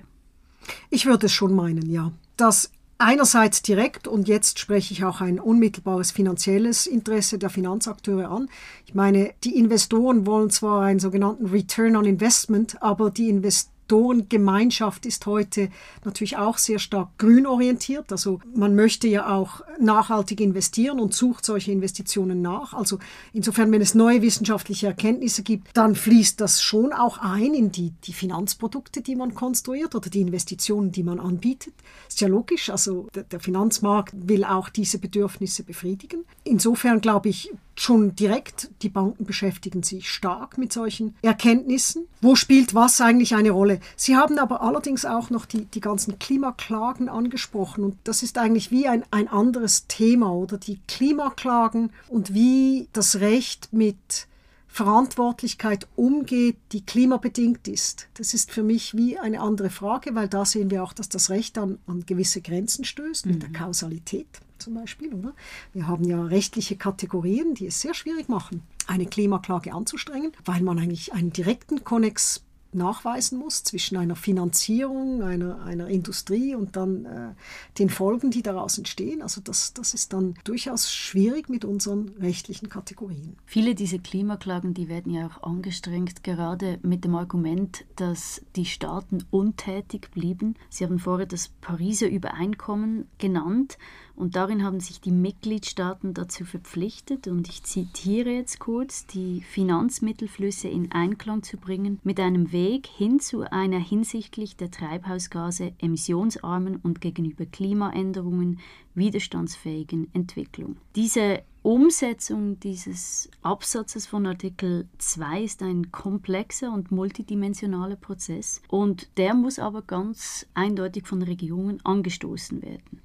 Ich würde es schon meinen, ja. Dass einerseits direkt und jetzt spreche ich auch ein unmittelbares finanzielles Interesse der Finanzakteure an. Ich meine, die Investoren wollen zwar einen sogenannten Return on Investment, aber die Investoren Investorengemeinschaft ist heute natürlich auch sehr stark grün orientiert. Also man möchte ja auch nachhaltig investieren und sucht solche Investitionen nach. Also insofern, wenn es neue wissenschaftliche Erkenntnisse gibt, dann fließt das schon auch ein in die, die Finanzprodukte, die man konstruiert oder die Investitionen, die man anbietet. Ist ja logisch. Also der, der Finanzmarkt will auch diese Bedürfnisse befriedigen. Insofern glaube ich, schon direkt, die Banken beschäftigen sich stark mit solchen Erkenntnissen. Wo spielt was eigentlich eine Rolle? Sie haben aber allerdings auch noch die, die ganzen Klimaklagen angesprochen und das ist eigentlich wie ein, ein anderes Thema oder die Klimaklagen und wie das Recht mit Verantwortlichkeit umgeht, die klimabedingt ist. Das ist für mich wie eine andere Frage, weil da sehen wir auch, dass das Recht an, an gewisse Grenzen stößt, mhm. mit der mhm. Kausalität zum Beispiel. Oder? Wir haben ja rechtliche Kategorien, die es sehr schwierig machen, eine Klimaklage anzustrengen, weil man eigentlich einen direkten Konnex nachweisen muss zwischen einer Finanzierung einer, einer Industrie und dann äh, den Folgen, die daraus entstehen. Also das, das ist dann durchaus schwierig mit unseren rechtlichen Kategorien. Viele dieser Klimaklagen, die werden ja auch angestrengt, gerade mit dem Argument, dass die Staaten untätig blieben. Sie haben vorher das Pariser Übereinkommen genannt und darin haben sich die Mitgliedstaaten dazu verpflichtet, und ich zitiere jetzt kurz, die Finanzmittelflüsse in Einklang zu bringen mit einem Weg hin zu einer hinsichtlich der Treibhausgase emissionsarmen und gegenüber Klimaänderungen widerstandsfähigen Entwicklung. Diese Umsetzung dieses Absatzes von Artikel 2 ist ein komplexer und multidimensionaler Prozess und der muss aber ganz eindeutig von Regierungen angestoßen werden.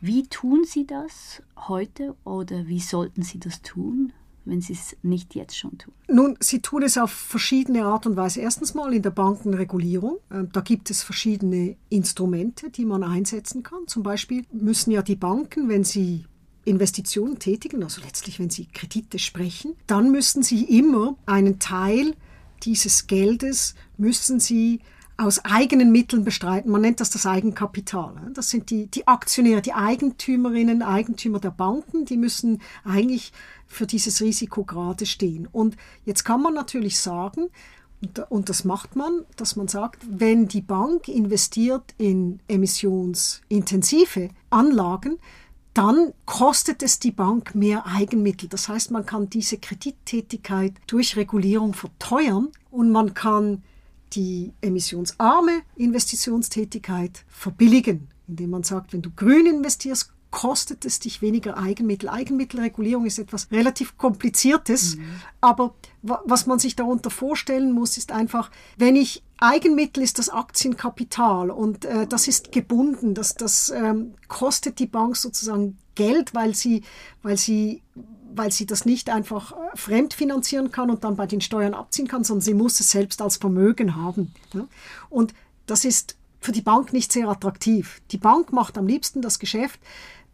Wie tun Sie das heute oder wie sollten Sie das tun? wenn Sie es nicht jetzt schon tun? Nun, Sie tun es auf verschiedene Art und Weise. Erstens mal in der Bankenregulierung. Ähm, da gibt es verschiedene Instrumente, die man einsetzen kann. Zum Beispiel müssen ja die Banken, wenn sie Investitionen tätigen, also letztlich wenn sie Kredite sprechen, dann müssen sie immer einen Teil dieses Geldes müssen sie aus eigenen Mitteln bestreiten. Man nennt das das Eigenkapital. Das sind die, die Aktionäre, die Eigentümerinnen, Eigentümer der Banken, die müssen eigentlich für dieses Risiko gerade stehen. Und jetzt kann man natürlich sagen, und das macht man, dass man sagt, wenn die Bank investiert in emissionsintensive Anlagen, dann kostet es die Bank mehr Eigenmittel. Das heißt, man kann diese Kredittätigkeit durch Regulierung verteuern und man kann die emissionsarme Investitionstätigkeit verbilligen, indem man sagt, wenn du grün investierst, kostet es dich weniger Eigenmittel. Eigenmittelregulierung ist etwas relativ Kompliziertes, mhm. aber was man sich darunter vorstellen muss, ist einfach, wenn ich Eigenmittel ist das Aktienkapital und äh, das ist gebunden, das, das ähm, kostet die Bank sozusagen Geld, weil sie, weil sie weil sie das nicht einfach äh, fremdfinanzieren kann und dann bei den Steuern abziehen kann, sondern sie muss es selbst als Vermögen haben. Und das ist für die Bank nicht sehr attraktiv. Die Bank macht am liebsten das Geschäft,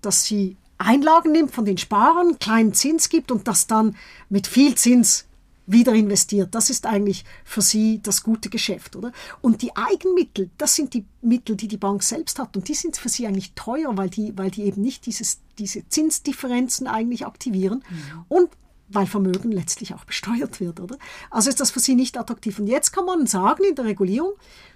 dass sie Einlagen nimmt von den Sparern, kleinen Zins gibt und das dann mit viel Zins wieder investiert. Das ist eigentlich für sie das gute Geschäft, oder? Und die Eigenmittel, das sind die Mittel, die die Bank selbst hat und die sind für sie eigentlich teuer, weil die, weil die eben nicht dieses, diese Zinsdifferenzen eigentlich aktivieren mhm. und weil Vermögen letztlich auch besteuert wird, oder? Also ist das für sie nicht attraktiv. Und jetzt kann man sagen in der Regulierung,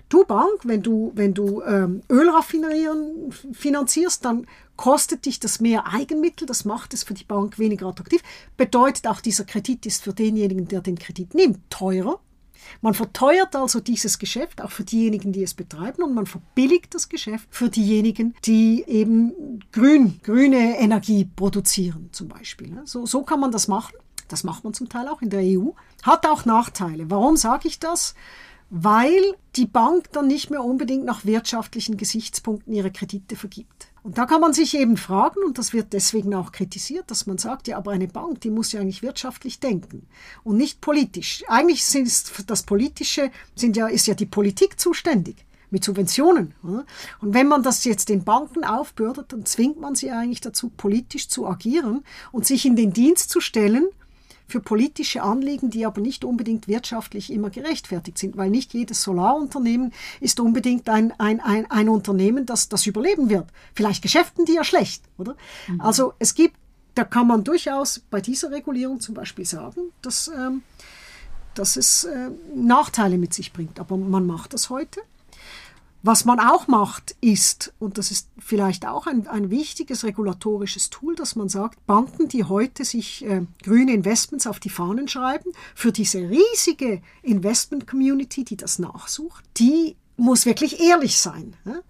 Du Bank, wenn du, wenn du ähm, Ölraffinerieren finanzierst, dann kostet dich das mehr Eigenmittel, das macht es für die Bank weniger attraktiv. Bedeutet auch, dieser Kredit ist für denjenigen, der den Kredit nimmt, teurer. Man verteuert also dieses Geschäft auch für diejenigen, die es betreiben und man verbilligt das Geschäft für diejenigen, die eben grün, grüne Energie produzieren zum Beispiel. Ne? So, so kann man das machen. Das macht man zum Teil auch in der EU. Hat auch Nachteile. Warum sage ich das? Weil die Bank dann nicht mehr unbedingt nach wirtschaftlichen Gesichtspunkten ihre Kredite vergibt. Und da kann man sich eben fragen, und das wird deswegen auch kritisiert, dass man sagt, ja, aber eine Bank, die muss ja eigentlich wirtschaftlich denken und nicht politisch. Eigentlich sind das Politische, sind ja, ist ja die Politik zuständig mit Subventionen. Und wenn man das jetzt den Banken aufbürdet, dann zwingt man sie eigentlich dazu, politisch zu agieren und sich in den Dienst zu stellen für politische Anliegen, die aber nicht unbedingt wirtschaftlich immer gerechtfertigt sind, weil nicht jedes Solarunternehmen ist unbedingt ein, ein, ein, ein Unternehmen, das das überleben wird. Vielleicht geschäften die ja schlecht, oder? Mhm. Also es gibt, da kann man durchaus bei dieser Regulierung zum Beispiel sagen, dass, ähm, dass es äh, Nachteile mit sich bringt. Aber man macht das heute. Was man auch macht, ist, und das ist vielleicht auch ein, ein wichtiges regulatorisches Tool, dass man sagt, Banken, die heute sich äh, grüne Investments auf die Fahnen schreiben, für diese riesige Investment-Community, die das nachsucht, die muss wirklich ehrlich sein. Ne?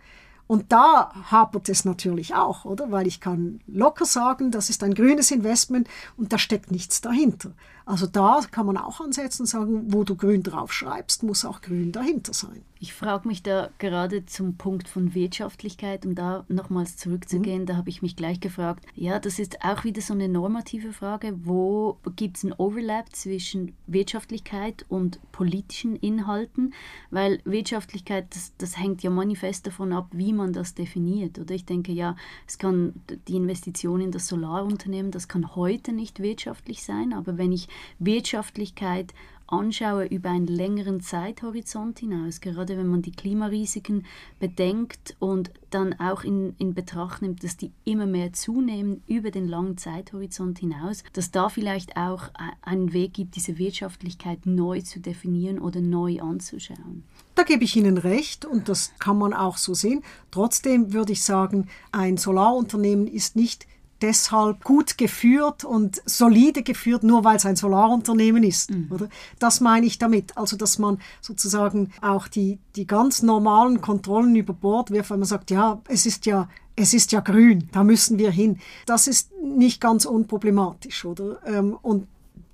Und da hapert es natürlich auch, oder? Weil ich kann locker sagen, das ist ein grünes Investment und da steckt nichts dahinter. Also da kann man auch ansetzen und sagen, wo du grün draufschreibst, muss auch grün dahinter sein. Ich frage mich da gerade zum Punkt von Wirtschaftlichkeit, um da nochmals zurückzugehen, mhm. da habe ich mich gleich gefragt, ja, das ist auch wieder so eine normative Frage, wo gibt es einen Overlap zwischen Wirtschaftlichkeit und politischen Inhalten, weil Wirtschaftlichkeit, das, das hängt ja manifest davon ab, wie man das definiert, oder? Ich denke, ja, es kann die Investition in das Solarunternehmen, das kann heute nicht wirtschaftlich sein, aber wenn ich Wirtschaftlichkeit anschaue über einen längeren Zeithorizont hinaus, gerade wenn man die Klimarisiken bedenkt und dann auch in, in Betracht nimmt, dass die immer mehr zunehmen über den langen Zeithorizont hinaus, dass da vielleicht auch einen Weg gibt, diese Wirtschaftlichkeit neu zu definieren oder neu anzuschauen. Da gebe ich Ihnen recht und das kann man auch so sehen. Trotzdem würde ich sagen, ein Solarunternehmen ist nicht deshalb gut geführt und solide geführt, nur weil es ein Solarunternehmen ist. Mhm. Oder? Das meine ich damit. Also, dass man sozusagen auch die, die ganz normalen Kontrollen über Bord wirft, weil man sagt, ja, es ist ja es ist ja grün, da müssen wir hin. Das ist nicht ganz unproblematisch, oder? Ähm, und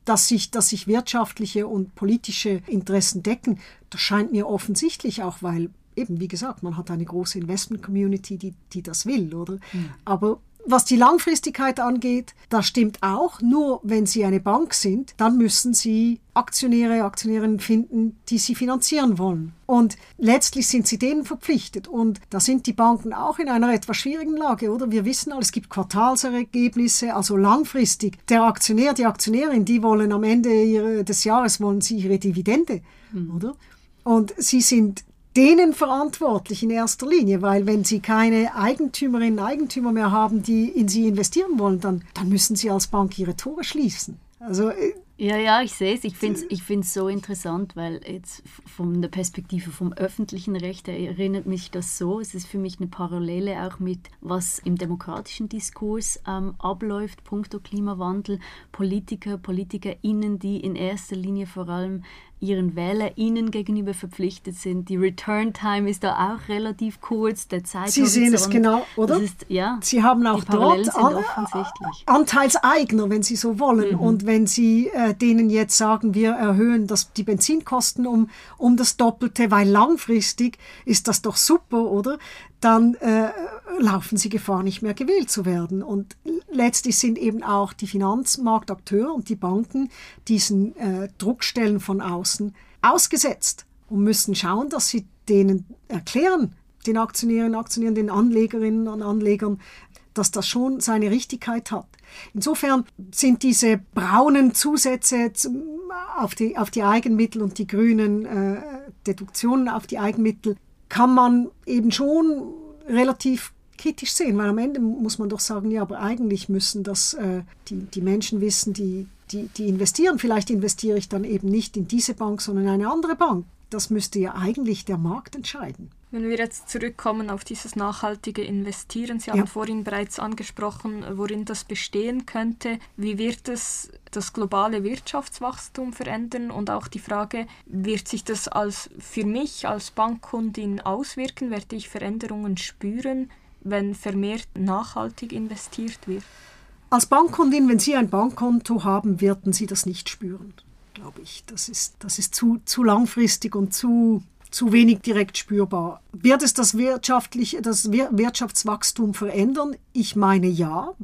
dass sich, dass sich wirtschaftliche und politische Interessen decken, das scheint mir offensichtlich auch, weil eben, wie gesagt, man hat eine große Investment-Community, die, die das will, oder? Mhm. Aber was die Langfristigkeit angeht, das stimmt auch. Nur wenn Sie eine Bank sind, dann müssen Sie Aktionäre, Aktionärinnen finden, die Sie finanzieren wollen. Und letztlich sind Sie denen verpflichtet. Und da sind die Banken auch in einer etwas schwierigen Lage, oder? Wir wissen alle, es gibt Quartalsergebnisse, also langfristig. Der Aktionär, die Aktionärin, die wollen am Ende des Jahres wollen sie ihre Dividende, mhm. oder? Und sie sind denen verantwortlich in erster Linie, weil wenn sie keine Eigentümerinnen und Eigentümer mehr haben, die in sie investieren wollen, dann, dann müssen sie als Bank ihre Tore schließen. Also äh, ja, ja, ich sehe es. Ich finde es ich find's so interessant, weil jetzt von der Perspektive vom öffentlichen Recht erinnert mich das so. Es ist für mich eine Parallele auch mit, was im demokratischen Diskurs ähm, abläuft, puncto Klimawandel. Politiker, PolitikerInnen, die in erster Linie vor allem ihren WählerInnen gegenüber verpflichtet sind. Die Return Time ist da auch relativ kurz, der Zeithorizont. Sie sehen es genau, oder? Ist, ja, Sie haben auch dort an, Anteilseigner, wenn Sie so wollen. Mhm. Und wenn Sie äh, denen jetzt sagen, wir erhöhen das, die Benzinkosten um, um das Doppelte, weil langfristig ist das doch super, oder? dann äh, laufen sie Gefahr, nicht mehr gewählt zu werden. Und letztlich sind eben auch die Finanzmarktakteure und die Banken diesen äh, Druckstellen von außen ausgesetzt und müssen schauen, dass sie denen erklären, den Aktionärinnen und Aktionären, den Anlegerinnen und Anlegern, dass das schon seine Richtigkeit hat. Insofern sind diese braunen Zusätze auf die, auf die Eigenmittel und die grünen äh, Deduktionen auf die Eigenmittel kann man eben schon relativ kritisch sehen, weil am Ende muss man doch sagen, ja, aber eigentlich müssen das äh, die, die Menschen wissen, die, die, die investieren. Vielleicht investiere ich dann eben nicht in diese Bank, sondern in eine andere Bank. das müsste ja eigentlich der Markt entscheiden. Wenn wir jetzt zurückkommen auf dieses nachhaltige Investieren, Sie haben ja. vorhin bereits angesprochen, worin das bestehen könnte. Wie wird es das globale Wirtschaftswachstum verändern? Und auch die Frage, wird sich das als für mich als Bankkundin auswirken? Werde ich Veränderungen spüren, wenn vermehrt nachhaltig investiert wird? Als Bankkundin, wenn Sie ein Bankkonto haben, werden Sie das nicht spüren, glaube ich. Das ist, das ist zu, zu langfristig und zu zu wenig direkt spürbar. Wird es das, wirtschaftliche, das Wirtschaftswachstum verändern? Ich meine ja,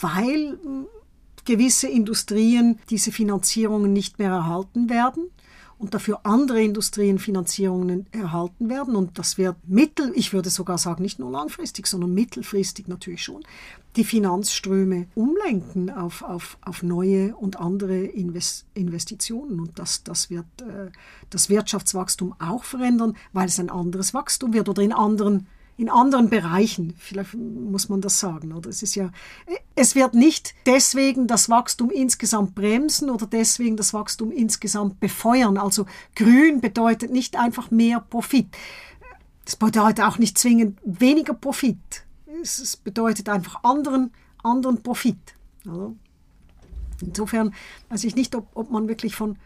weil hm, gewisse Industrien diese Finanzierungen nicht mehr erhalten werden und dafür andere Industrienfinanzierungen erhalten werden. Und das wird mittel, ich würde sogar sagen, nicht nur langfristig, sondern mittelfristig natürlich schon, die Finanzströme umlenken auf, auf, auf neue und andere Investitionen. Und das, das wird äh, das Wirtschaftswachstum auch verändern, weil es ein anderes Wachstum wird oder in anderen in anderen Bereichen, vielleicht muss man das sagen, oder? Es ist ja, es wird nicht deswegen das Wachstum insgesamt bremsen oder deswegen das Wachstum insgesamt befeuern. Also grün bedeutet nicht einfach mehr Profit. Es bedeutet auch nicht zwingend weniger Profit. Es bedeutet einfach anderen, anderen Profit. Oder? Insofern weiß ich nicht, ob, ob man wirklich von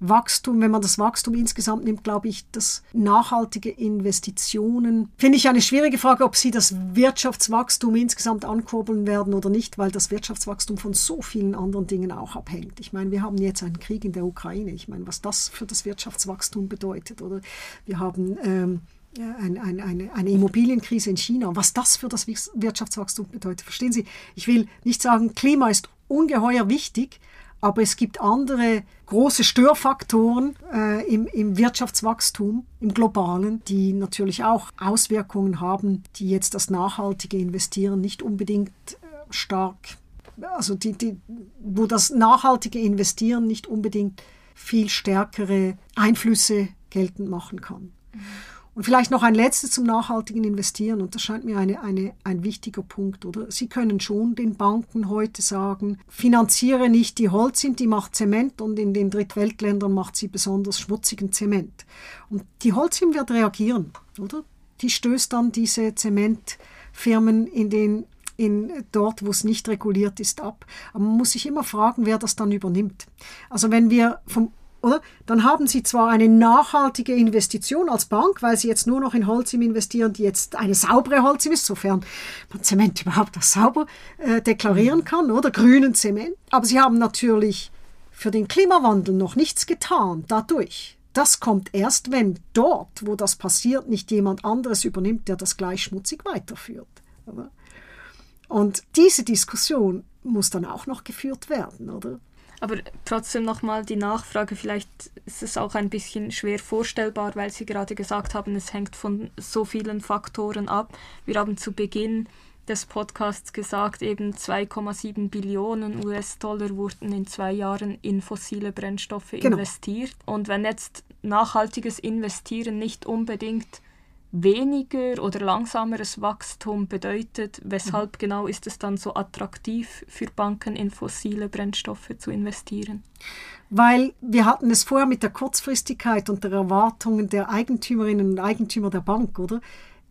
Wachstum, wenn man das Wachstum insgesamt nimmt, glaube ich, dass nachhaltige Investitionen, finde ich eine schwierige Frage, ob sie das Wirtschaftswachstum insgesamt ankurbeln werden oder nicht, weil das Wirtschaftswachstum von so vielen anderen Dingen auch abhängt. Ich meine, wir haben jetzt einen Krieg in der Ukraine. Ich meine, was das für das Wirtschaftswachstum bedeutet. Oder wir haben ähm, eine, eine, eine Immobilienkrise in China, was das für das Wirtschaftswachstum bedeutet. Verstehen Sie, ich will nicht sagen, Klima ist ungeheuer wichtig, aber es gibt andere große Störfaktoren äh, im, im Wirtschaftswachstum, im globalen, die natürlich auch Auswirkungen haben, die jetzt das nachhaltige Investieren nicht unbedingt äh, stark, also die, die, wo das nachhaltige Investieren nicht unbedingt viel stärkere Einflüsse geltend machen kann. Mhm. Und vielleicht noch ein letztes zum nachhaltigen Investieren, und das scheint mir eine, eine, ein wichtiger Punkt, oder? Sie können schon den Banken heute sagen, finanziere nicht die Holzim, die macht Zement und in den Drittweltländern macht sie besonders schmutzigen Zement. Und die Holzim wird reagieren, oder? Die stößt dann diese Zementfirmen in den in, dort, wo es nicht reguliert ist, ab. Aber man muss sich immer fragen, wer das dann übernimmt. Also wenn wir vom oder? Dann haben Sie zwar eine nachhaltige Investition als Bank, weil Sie jetzt nur noch in Holzim investieren, die jetzt eine saubere Holzim ist, sofern man Zement überhaupt als sauber äh, deklarieren kann, oder grünen Zement. Aber Sie haben natürlich für den Klimawandel noch nichts getan dadurch. Das kommt erst, wenn dort, wo das passiert, nicht jemand anderes übernimmt, der das gleich schmutzig weiterführt. Oder? Und diese Diskussion muss dann auch noch geführt werden, oder? Aber trotzdem nochmal die Nachfrage, vielleicht ist es auch ein bisschen schwer vorstellbar, weil Sie gerade gesagt haben, es hängt von so vielen Faktoren ab. Wir haben zu Beginn des Podcasts gesagt, eben 2,7 Billionen US-Dollar wurden in zwei Jahren in fossile Brennstoffe genau. investiert. Und wenn jetzt nachhaltiges Investieren nicht unbedingt weniger oder langsameres Wachstum bedeutet. Weshalb mhm. genau ist es dann so attraktiv für Banken in fossile Brennstoffe zu investieren? Weil wir hatten es vorher mit der Kurzfristigkeit und der Erwartungen der Eigentümerinnen und Eigentümer der Bank, oder?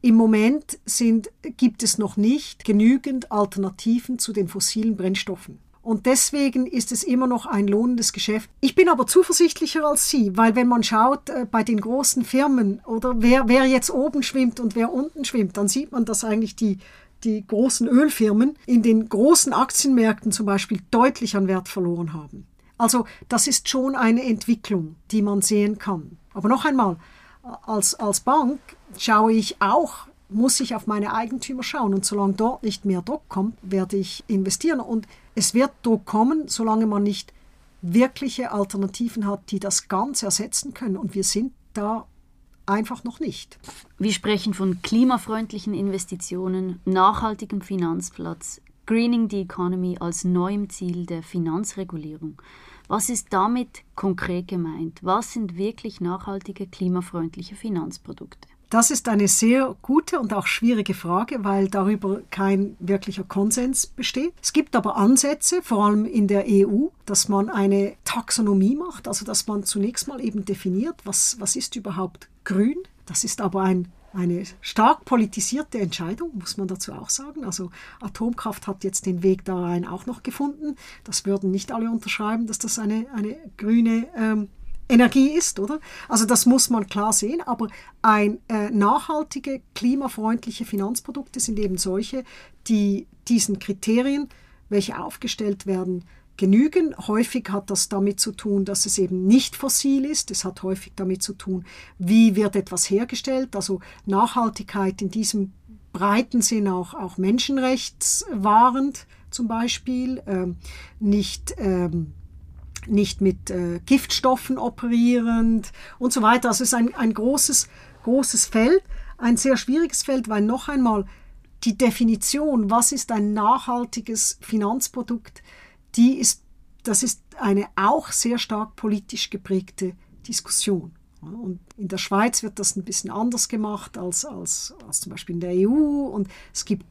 Im Moment sind, gibt es noch nicht genügend Alternativen zu den fossilen Brennstoffen. Und deswegen ist es immer noch ein lohnendes Geschäft. Ich bin aber zuversichtlicher als Sie, weil wenn man schaut äh, bei den großen Firmen oder wer, wer jetzt oben schwimmt und wer unten schwimmt, dann sieht man, dass eigentlich die, die großen Ölfirmen in den großen Aktienmärkten zum Beispiel deutlich an Wert verloren haben. Also das ist schon eine Entwicklung, die man sehen kann. Aber noch einmal, als, als Bank schaue ich auch muss ich auf meine Eigentümer schauen. Und solange dort nicht mehr Druck kommt, werde ich investieren. Und es wird Druck kommen, solange man nicht wirkliche Alternativen hat, die das ganz ersetzen können. Und wir sind da einfach noch nicht. Wir sprechen von klimafreundlichen Investitionen, nachhaltigem Finanzplatz, Greening the Economy als neuem Ziel der Finanzregulierung. Was ist damit konkret gemeint? Was sind wirklich nachhaltige, klimafreundliche Finanzprodukte? Das ist eine sehr gute und auch schwierige Frage, weil darüber kein wirklicher Konsens besteht. Es gibt aber Ansätze, vor allem in der EU, dass man eine Taxonomie macht, also dass man zunächst mal eben definiert, was, was ist überhaupt grün. Das ist aber ein eine stark politisierte Entscheidung, muss man dazu auch sagen. Also Atomkraft hat jetzt den Weg da rein auch noch gefunden. Das würden nicht alle unterschreiben, dass das eine, eine grüne ähm, Energie ist, oder? Also das muss man klar sehen, aber ein äh, nachhaltige, klimafreundliche Finanzprodukte sind eben solche, die diesen Kriterien, welche aufgestellt werden, genügen. Häufig hat das damit zu tun, dass es eben nicht fossil ist. Es hat häufig damit zu tun, wie wird etwas hergestellt. Also Nachhaltigkeit in diesem breiten Sinn auch, auch menschenrechtswahrend zum Beispiel, ähm, nicht ähm, nicht mit äh, Giftstoffen operierend und so weiter. Also es ist ein, ein großes, großes Feld, ein sehr schwieriges Feld, weil noch einmal die Definition, was ist ein nachhaltiges Finanzprodukt, die ist, das ist eine auch sehr stark politisch geprägte Diskussion. Und in der Schweiz wird das ein bisschen anders gemacht als, als, als zum Beispiel in der EU. Und es gibt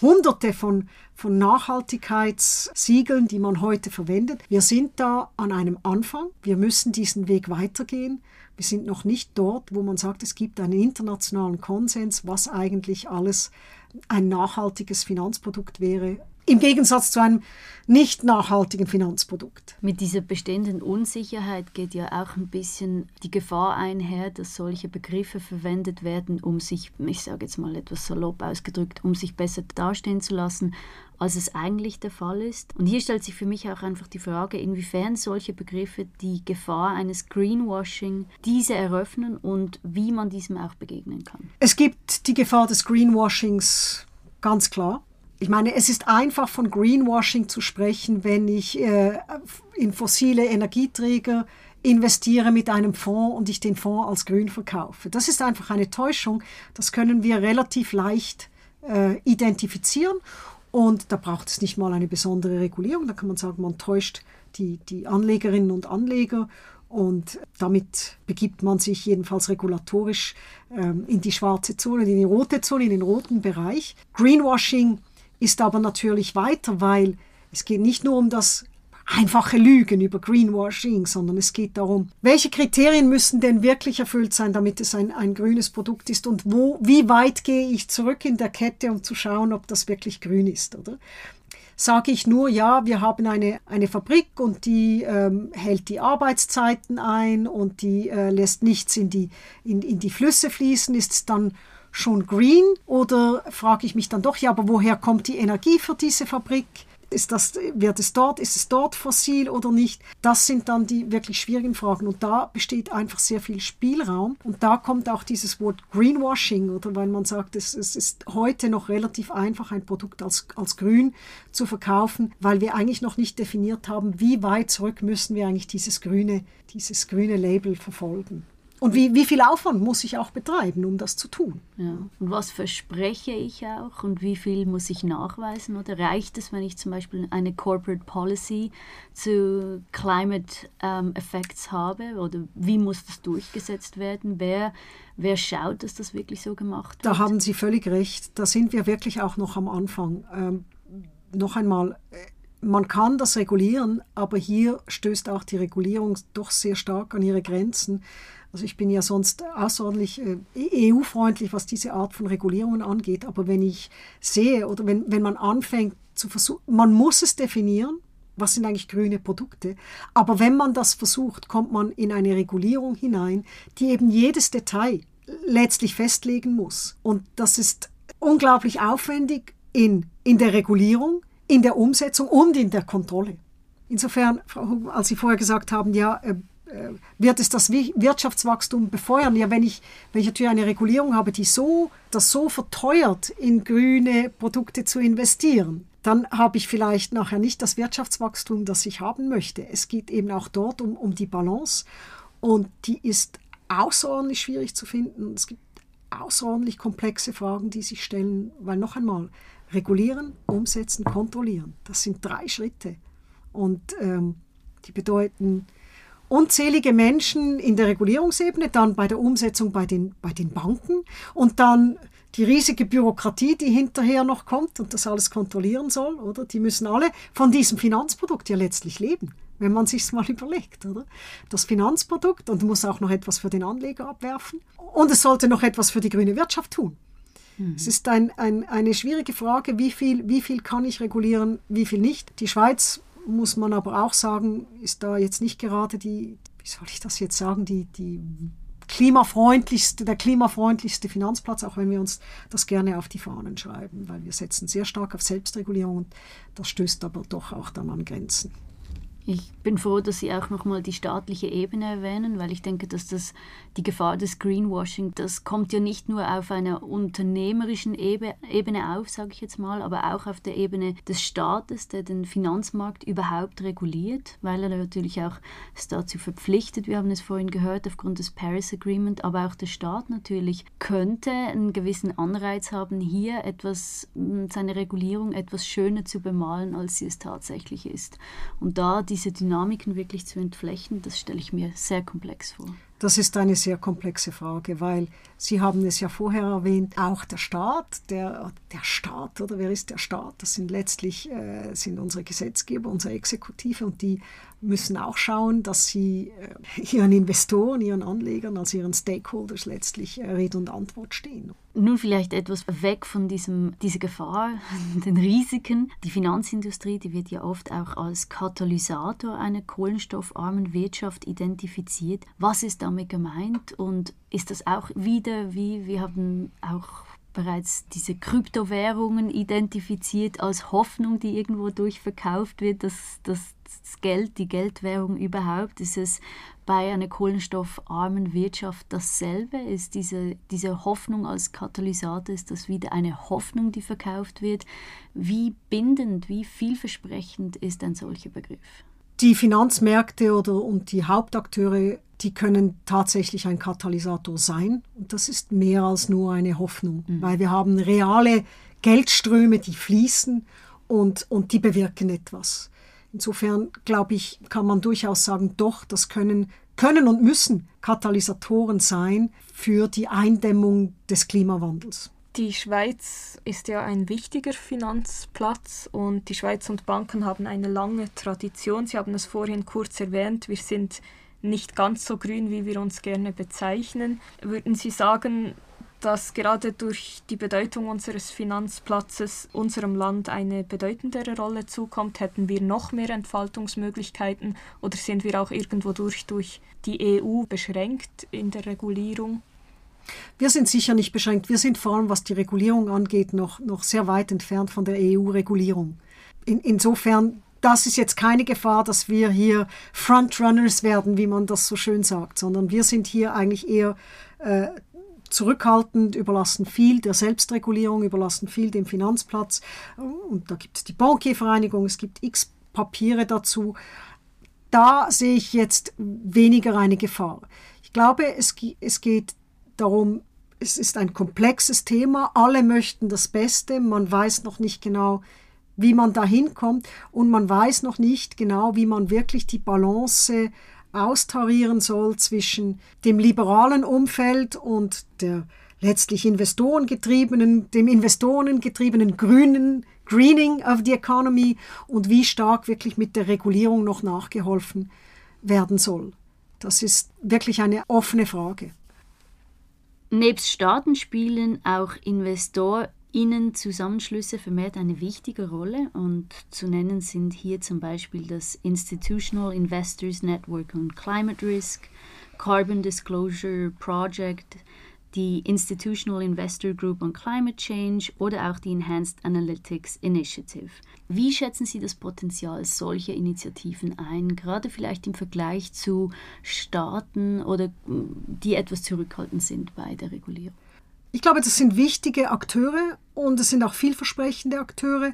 hunderte von, von Nachhaltigkeitssiegeln, die man heute verwendet. Wir sind da an einem Anfang. Wir müssen diesen Weg weitergehen. Wir sind noch nicht dort, wo man sagt, es gibt einen internationalen Konsens, was eigentlich alles ein nachhaltiges Finanzprodukt wäre im Gegensatz zu einem nicht nachhaltigen Finanzprodukt. Mit dieser bestehenden Unsicherheit geht ja auch ein bisschen die Gefahr einher, dass solche Begriffe verwendet werden, um sich, ich sage jetzt mal etwas salopp ausgedrückt, um sich besser dastehen zu lassen, als es eigentlich der Fall ist. Und hier stellt sich für mich auch einfach die Frage, inwiefern solche Begriffe die Gefahr eines Greenwashing diese eröffnen und wie man diesem auch begegnen kann. Es gibt die Gefahr des Greenwashings ganz klar. Ich meine, es ist einfach von Greenwashing zu sprechen, wenn ich äh, in fossile Energieträger investiere mit einem Fonds und ich den Fonds als grün verkaufe. Das ist einfach eine Täuschung. Das können wir relativ leicht äh, identifizieren. Und da braucht es nicht mal eine besondere Regulierung. Da kann man sagen, man täuscht die, die Anlegerinnen und Anleger. Und damit begibt man sich jedenfalls regulatorisch ähm, in die schwarze Zone, in die rote Zone, in den roten Bereich. Greenwashing ist aber natürlich weiter, weil es geht nicht nur um das einfache Lügen über Greenwashing, sondern es geht darum, welche Kriterien müssen denn wirklich erfüllt sein, damit es ein, ein grünes Produkt ist und wo, wie weit gehe ich zurück in der Kette, um zu schauen, ob das wirklich grün ist, oder? Sage ich nur, ja, wir haben eine, eine Fabrik und die ähm, hält die Arbeitszeiten ein und die äh, lässt nichts in die, in, in die Flüsse fließen, ist es dann schon green oder frage ich mich dann doch, ja, aber woher kommt die Energie für diese Fabrik? Ist das, wird es dort, ist es dort fossil oder nicht? Das sind dann die wirklich schwierigen Fragen. Und da besteht einfach sehr viel Spielraum. Und da kommt auch dieses Wort Greenwashing, oder weil man sagt, es, es ist heute noch relativ einfach, ein Produkt als, als grün zu verkaufen, weil wir eigentlich noch nicht definiert haben, wie weit zurück müssen wir eigentlich dieses grüne, dieses grüne Label verfolgen. Und wie, wie viel Aufwand muss ich auch betreiben, um das zu tun? Ja. Und was verspreche ich auch und wie viel muss ich nachweisen? Oder reicht es, wenn ich zum Beispiel eine Corporate Policy zu Climate ähm, Effects habe? Oder wie muss das durchgesetzt werden? Wer, wer schaut, dass das wirklich so gemacht wird? Da haben Sie völlig recht. Da sind wir wirklich auch noch am Anfang. Ähm, noch einmal, äh, man kann das regulieren, aber hier stößt auch die Regulierung doch sehr stark an ihre Grenzen. Also ich bin ja sonst außerordentlich äh, EU-freundlich, was diese Art von Regulierungen angeht. Aber wenn ich sehe oder wenn, wenn man anfängt zu versuchen, man muss es definieren, was sind eigentlich grüne Produkte. Aber wenn man das versucht, kommt man in eine Regulierung hinein, die eben jedes Detail letztlich festlegen muss. Und das ist unglaublich aufwendig in, in der Regulierung, in der Umsetzung und in der Kontrolle. Insofern, als Sie vorher gesagt haben, ja, äh, wird es das Wirtschaftswachstum befeuern? Ja, wenn ich, wenn ich natürlich eine Regulierung habe, die so, das so verteuert, in grüne Produkte zu investieren, dann habe ich vielleicht nachher nicht das Wirtschaftswachstum, das ich haben möchte. Es geht eben auch dort um, um die Balance und die ist außerordentlich schwierig zu finden. Es gibt außerordentlich komplexe Fragen, die sich stellen, weil noch einmal, regulieren, umsetzen, kontrollieren, das sind drei Schritte und ähm, die bedeuten unzählige Menschen in der Regulierungsebene, dann bei der Umsetzung bei den, bei den Banken und dann die riesige Bürokratie, die hinterher noch kommt und das alles kontrollieren soll, oder? Die müssen alle von diesem Finanzprodukt ja letztlich leben, wenn man sich's mal überlegt, oder? Das Finanzprodukt und muss auch noch etwas für den Anleger abwerfen und es sollte noch etwas für die grüne Wirtschaft tun. Mhm. Es ist ein, ein, eine schwierige Frage, wie viel, wie viel kann ich regulieren, wie viel nicht. Die Schweiz, muss man aber auch sagen, ist da jetzt nicht gerade die, wie soll ich das jetzt sagen, die, die klimafreundlichste, der klimafreundlichste Finanzplatz, auch wenn wir uns das gerne auf die Fahnen schreiben, weil wir setzen sehr stark auf Selbstregulierung und das stößt aber doch auch dann an Grenzen. Ich bin froh, dass Sie auch nochmal die staatliche Ebene erwähnen, weil ich denke, dass das die Gefahr des Greenwashing, das kommt ja nicht nur auf einer unternehmerischen Ebene auf, sage ich jetzt mal, aber auch auf der Ebene des Staates, der den Finanzmarkt überhaupt reguliert, weil er natürlich auch dazu verpflichtet, wir haben es vorhin gehört, aufgrund des Paris Agreement, aber auch der Staat natürlich könnte einen gewissen Anreiz haben, hier etwas, seine Regulierung etwas schöner zu bemalen, als sie es tatsächlich ist. Und da die diese Dynamiken wirklich zu entflechten, das stelle ich mir sehr komplex vor. Das ist eine sehr komplexe Frage, weil Sie haben es ja vorher erwähnt, auch der Staat, der, der Staat oder wer ist der Staat? Das sind letztlich äh, sind unsere Gesetzgeber, unsere Exekutive und die müssen auch schauen, dass sie äh, ihren Investoren, ihren Anlegern, also ihren Stakeholders letztlich äh, Rede und Antwort stehen. Nun vielleicht etwas weg von diesem, dieser Gefahr, den Risiken. Die Finanzindustrie, die wird ja oft auch als Katalysator einer kohlenstoffarmen Wirtschaft identifiziert. Was ist damit gemeint und ist das auch wieder, wie wir haben auch bereits diese Kryptowährungen identifiziert als Hoffnung, die irgendwo durchverkauft wird, dass, dass das Geld, die Geldwährung überhaupt, ist es bei einer kohlenstoffarmen Wirtschaft dasselbe? Ist diese, diese Hoffnung als Katalysator, ist das wieder eine Hoffnung, die verkauft wird? Wie bindend, wie vielversprechend ist ein solcher Begriff? Die Finanzmärkte oder und die Hauptakteure die können tatsächlich ein Katalysator sein. Und das ist mehr als nur eine Hoffnung, mhm. weil wir haben reale Geldströme, die fließen und, und die bewirken etwas. Insofern, glaube ich, kann man durchaus sagen, doch, das können, können und müssen Katalysatoren sein für die Eindämmung des Klimawandels. Die Schweiz ist ja ein wichtiger Finanzplatz und die Schweiz und Banken haben eine lange Tradition. Sie haben es vorhin kurz erwähnt, wir sind nicht ganz so grün, wie wir uns gerne bezeichnen. Würden Sie sagen, dass gerade durch die Bedeutung unseres Finanzplatzes unserem Land eine bedeutendere Rolle zukommt? Hätten wir noch mehr Entfaltungsmöglichkeiten oder sind wir auch irgendwo durch, durch die EU beschränkt in der Regulierung? Wir sind sicher nicht beschränkt. Wir sind vor allem, was die Regulierung angeht, noch, noch sehr weit entfernt von der EU-Regulierung. In, insofern das ist jetzt keine Gefahr, dass wir hier Frontrunners werden, wie man das so schön sagt, sondern wir sind hier eigentlich eher äh, zurückhaltend, überlassen viel der Selbstregulierung, überlassen viel dem Finanzplatz. Und da gibt es die Bankiervereinigung, es gibt x Papiere dazu. Da sehe ich jetzt weniger eine Gefahr. Ich glaube, es, es geht darum, es ist ein komplexes Thema, alle möchten das Beste, man weiß noch nicht genau, wie man da hinkommt und man weiß noch nicht genau, wie man wirklich die Balance austarieren soll zwischen dem liberalen Umfeld und der letztlich investorengetriebenen, dem investorengetriebenen grünen Greening of the Economy und wie stark wirklich mit der Regulierung noch nachgeholfen werden soll. Das ist wirklich eine offene Frage. Nebst Staaten spielen auch Investor, Innenzusammenschlüsse vermehrt eine wichtige Rolle. Und zu nennen sind hier zum Beispiel das Institutional Investors Network on Climate Risk, Carbon Disclosure Project, die Institutional Investor Group on Climate Change oder auch die Enhanced Analytics Initiative. Wie schätzen Sie das Potenzial solcher Initiativen ein, gerade vielleicht im Vergleich zu Staaten oder die etwas zurückhaltend sind bei der Regulierung? Ich glaube, das sind wichtige Akteure und es sind auch vielversprechende Akteure.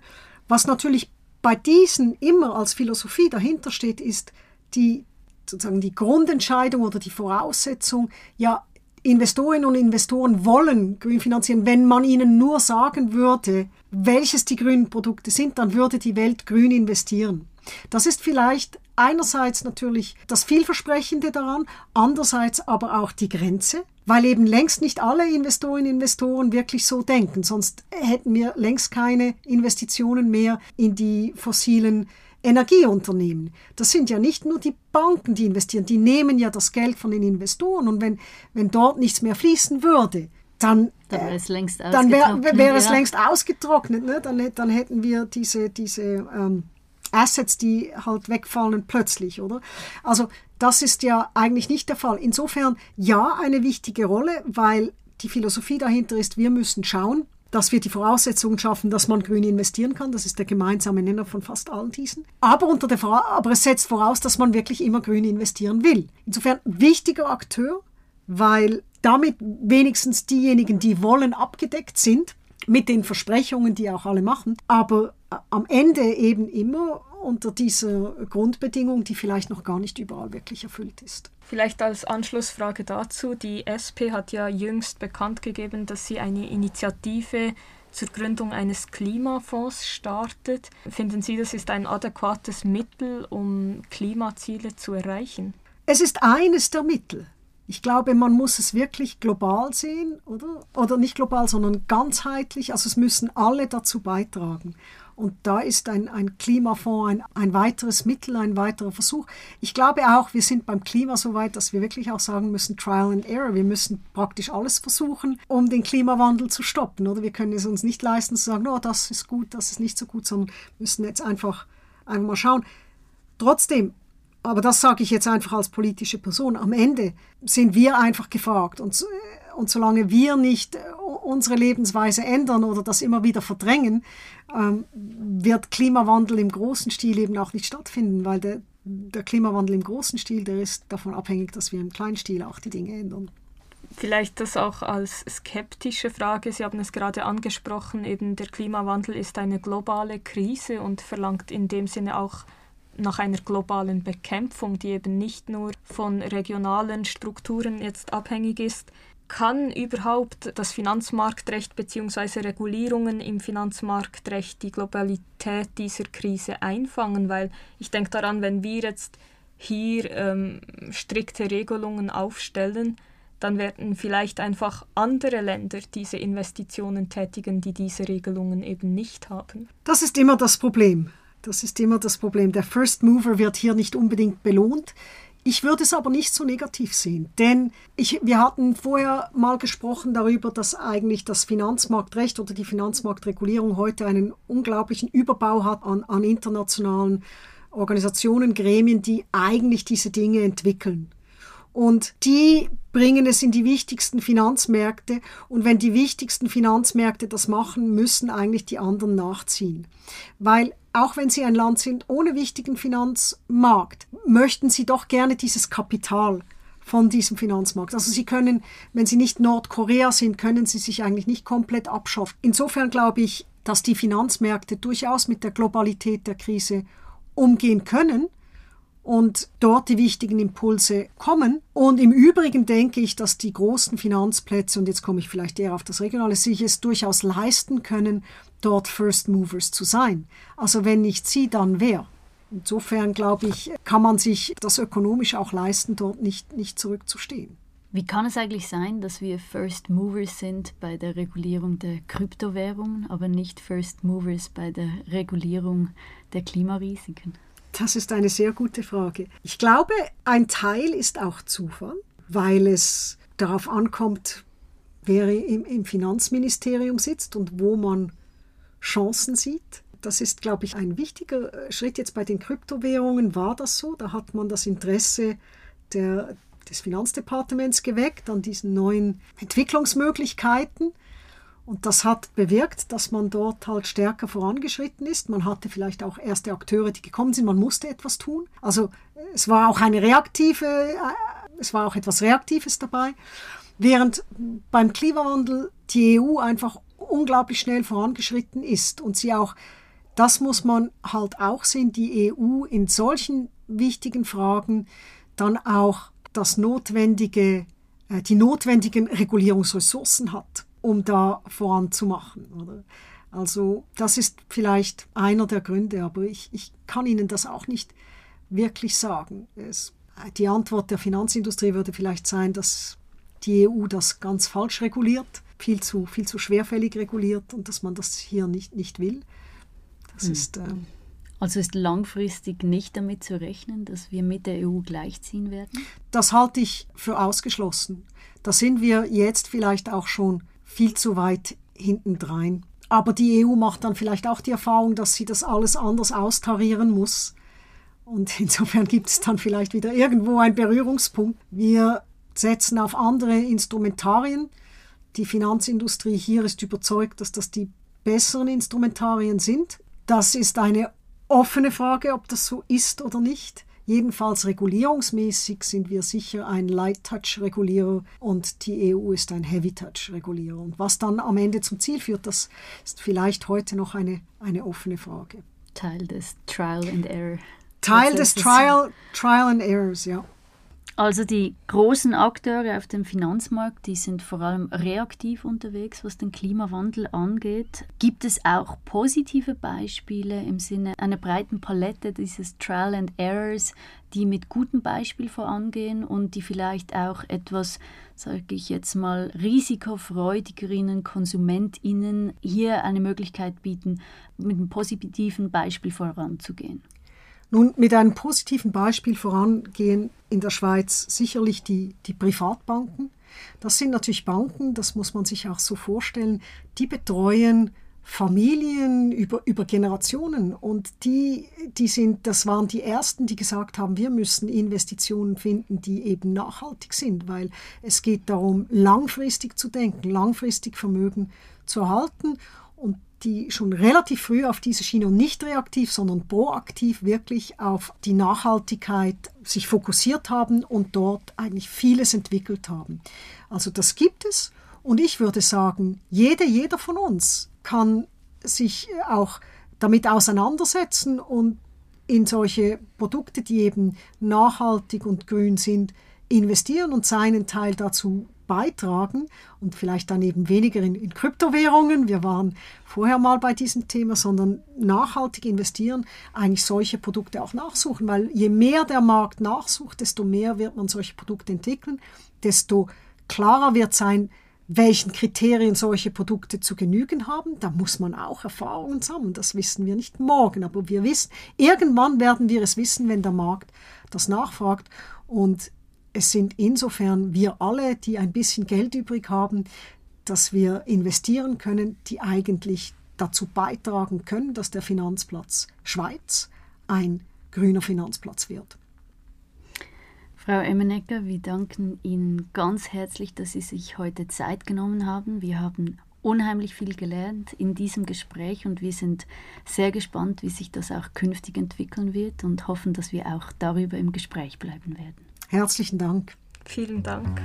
Was natürlich bei diesen immer als Philosophie dahinter steht, ist die sozusagen die Grundentscheidung oder die Voraussetzung, ja, Investorinnen und Investoren wollen grün finanzieren. Wenn man ihnen nur sagen würde, welches die grünen Produkte sind, dann würde die Welt grün investieren. Das ist vielleicht einerseits natürlich das Vielversprechende daran, andererseits aber auch die Grenze, weil eben längst nicht alle Investorinnen und Investoren wirklich so denken. Sonst hätten wir längst keine Investitionen mehr in die fossilen Energieunternehmen. Das sind ja nicht nur die Banken, die investieren, die nehmen ja das Geld von den Investoren und wenn, wenn dort nichts mehr fließen würde, dann, dann wäre es längst ausgetrocknet. Wär, wär es längst ausgetrocknet ne? dann, dann hätten wir diese, diese ähm, Assets, die halt wegfallen plötzlich, oder? Also das ist ja eigentlich nicht der Fall. Insofern ja eine wichtige Rolle, weil die Philosophie dahinter ist, wir müssen schauen, dass wir die Voraussetzungen schaffen, dass man grün investieren kann. Das ist der gemeinsame Nenner von fast allen diesen. Aber, unter der aber es setzt voraus, dass man wirklich immer grün investieren will. Insofern wichtiger Akteur, weil damit wenigstens diejenigen, die wollen, abgedeckt sind mit den Versprechungen, die auch alle machen. Aber am Ende eben immer unter dieser Grundbedingung, die vielleicht noch gar nicht überall wirklich erfüllt ist. Vielleicht als Anschlussfrage dazu, die SP hat ja jüngst bekannt gegeben, dass sie eine Initiative zur Gründung eines Klimafonds startet. Finden Sie, das ist ein adäquates Mittel, um Klimaziele zu erreichen? Es ist eines der Mittel. Ich glaube, man muss es wirklich global sehen, oder? Oder nicht global, sondern ganzheitlich. Also es müssen alle dazu beitragen. Und da ist ein, ein Klimafonds ein, ein weiteres Mittel, ein weiterer Versuch. Ich glaube auch, wir sind beim Klima so weit, dass wir wirklich auch sagen müssen, Trial and Error. Wir müssen praktisch alles versuchen, um den Klimawandel zu stoppen. Oder wir können es uns nicht leisten zu sagen, oh, das ist gut, das ist nicht so gut, sondern müssen jetzt einfach, einfach mal schauen. Trotzdem, aber das sage ich jetzt einfach als politische Person, am Ende sind wir einfach gefragt. Und, und solange wir nicht äh, unsere Lebensweise ändern oder das immer wieder verdrängen, ähm, wird Klimawandel im großen Stil eben auch nicht stattfinden, weil der, der Klimawandel im großen Stil, der ist davon abhängig, dass wir im kleinen Stil auch die Dinge ändern. Vielleicht das auch als skeptische Frage. Sie haben es gerade angesprochen, eben der Klimawandel ist eine globale Krise und verlangt in dem Sinne auch nach einer globalen Bekämpfung, die eben nicht nur von regionalen Strukturen jetzt abhängig ist, kann überhaupt das Finanzmarktrecht bzw. Regulierungen im Finanzmarktrecht die Globalität dieser Krise einfangen? Weil ich denke daran, wenn wir jetzt hier ähm, strikte Regelungen aufstellen, dann werden vielleicht einfach andere Länder diese Investitionen tätigen, die diese Regelungen eben nicht haben. Das ist immer das Problem. Das ist immer das Problem. Der First Mover wird hier nicht unbedingt belohnt. Ich würde es aber nicht so negativ sehen, denn ich, wir hatten vorher mal gesprochen darüber, dass eigentlich das Finanzmarktrecht oder die Finanzmarktregulierung heute einen unglaublichen Überbau hat an, an internationalen Organisationen, Gremien, die eigentlich diese Dinge entwickeln. Und die bringen es in die wichtigsten Finanzmärkte. Und wenn die wichtigsten Finanzmärkte das machen, müssen eigentlich die anderen nachziehen. Weil auch wenn sie ein Land sind ohne wichtigen Finanzmarkt, möchten sie doch gerne dieses Kapital von diesem Finanzmarkt. Also sie können, wenn sie nicht Nordkorea sind, können sie sich eigentlich nicht komplett abschaffen. Insofern glaube ich, dass die Finanzmärkte durchaus mit der Globalität der Krise umgehen können und dort die wichtigen Impulse kommen. Und im Übrigen denke ich, dass die großen Finanzplätze, und jetzt komme ich vielleicht eher auf das Regionale, sich es durchaus leisten können, dort First Movers zu sein. Also wenn nicht sie, dann wer? Insofern glaube ich, kann man sich das ökonomisch auch leisten, dort nicht, nicht zurückzustehen. Wie kann es eigentlich sein, dass wir First Movers sind bei der Regulierung der Kryptowährungen, aber nicht First Movers bei der Regulierung der Klimarisiken? Das ist eine sehr gute Frage. Ich glaube, ein Teil ist auch Zufall, weil es darauf ankommt, wer im, im Finanzministerium sitzt und wo man Chancen sieht. Das ist, glaube ich, ein wichtiger äh, Schritt. Jetzt bei den Kryptowährungen war das so. Da hat man das Interesse der, des Finanzdepartements geweckt an diesen neuen Entwicklungsmöglichkeiten. Und das hat bewirkt, dass man dort halt stärker vorangeschritten ist. Man hatte vielleicht auch erste Akteure, die gekommen sind. Man musste etwas tun. Also es war auch eine reaktive, äh, es war auch etwas Reaktives dabei. Während beim Klimawandel die EU einfach unglaublich schnell vorangeschritten ist und sie auch, das muss man halt auch sehen, die EU in solchen wichtigen Fragen dann auch das notwendige, äh, die notwendigen Regulierungsressourcen hat, um da voranzumachen. Oder? Also das ist vielleicht einer der Gründe, aber ich, ich kann Ihnen das auch nicht wirklich sagen. Es, die Antwort der Finanzindustrie würde vielleicht sein, dass die EU das ganz falsch reguliert, viel zu, viel zu schwerfällig reguliert und dass man das hier nicht, nicht will. Das hm. ist. Äh, also ist langfristig nicht damit zu rechnen, dass wir mit der EU gleichziehen werden? Das halte ich für ausgeschlossen. Da sind wir jetzt vielleicht auch schon viel zu weit hintendrein. Aber die EU macht dann vielleicht auch die Erfahrung, dass sie das alles anders austarieren muss. Und insofern gibt es dann vielleicht wieder irgendwo einen Berührungspunkt. Wir setzen auf andere Instrumentarien. Die Finanzindustrie hier ist überzeugt, dass das die besseren Instrumentarien sind. Das ist eine offene Frage, ob das so ist oder nicht. Jedenfalls regulierungsmäßig sind wir sicher ein Light-Touch-Regulierer und die EU ist ein Heavy-Touch-Regulierer. Und was dann am Ende zum Ziel führt, das ist vielleicht heute noch eine, eine offene Frage. Teil des Trial and Error. Teil des Trial, Trial and Errors, ja. Also die großen Akteure auf dem Finanzmarkt, die sind vor allem reaktiv unterwegs, was den Klimawandel angeht. Gibt es auch positive Beispiele im Sinne einer breiten Palette dieses Trial and Errors, die mit gutem Beispiel vorangehen und die vielleicht auch etwas, sage ich jetzt mal, risikofreudigeren KonsumentInnen hier eine Möglichkeit bieten, mit einem positiven Beispiel voranzugehen? Nun, mit einem positiven Beispiel vorangehen in der Schweiz sicherlich die, die Privatbanken. Das sind natürlich Banken, das muss man sich auch so vorstellen, die betreuen Familien über, über Generationen und die, die sind, das waren die ersten, die gesagt haben, wir müssen Investitionen finden, die eben nachhaltig sind, weil es geht darum, langfristig zu denken, langfristig Vermögen zu erhalten die schon relativ früh auf diese Schiene und nicht reaktiv, sondern proaktiv wirklich auf die Nachhaltigkeit sich fokussiert haben und dort eigentlich vieles entwickelt haben. Also das gibt es und ich würde sagen, jede, jeder von uns kann sich auch damit auseinandersetzen und in solche Produkte, die eben nachhaltig und grün sind, investieren und seinen Teil dazu beitragen und vielleicht dann eben weniger in, in, Kryptowährungen, wir waren vorher mal bei diesem Thema, sondern nachhaltig investieren, eigentlich solche Produkte auch nachsuchen, weil je mehr der Markt nachsucht, desto mehr wird man solche Produkte entwickeln, desto klarer wird sein, welchen Kriterien solche Produkte zu genügen haben. Da muss man auch Erfahrungen sammeln. Das wissen wir nicht morgen, aber wir wissen, irgendwann werden wir es wissen, wenn der Markt das nachfragt. Und es sind insofern wir alle, die ein bisschen Geld übrig haben, dass wir investieren können, die eigentlich dazu beitragen können, dass der Finanzplatz Schweiz ein grüner Finanzplatz wird. Frau Emmenecker, wir danken Ihnen ganz herzlich, dass Sie sich heute Zeit genommen haben. Wir haben unheimlich viel gelernt in diesem Gespräch und wir sind sehr gespannt, wie sich das auch künftig entwickeln wird und hoffen, dass wir auch darüber im Gespräch bleiben werden. Herzlichen Dank. Vielen Dank.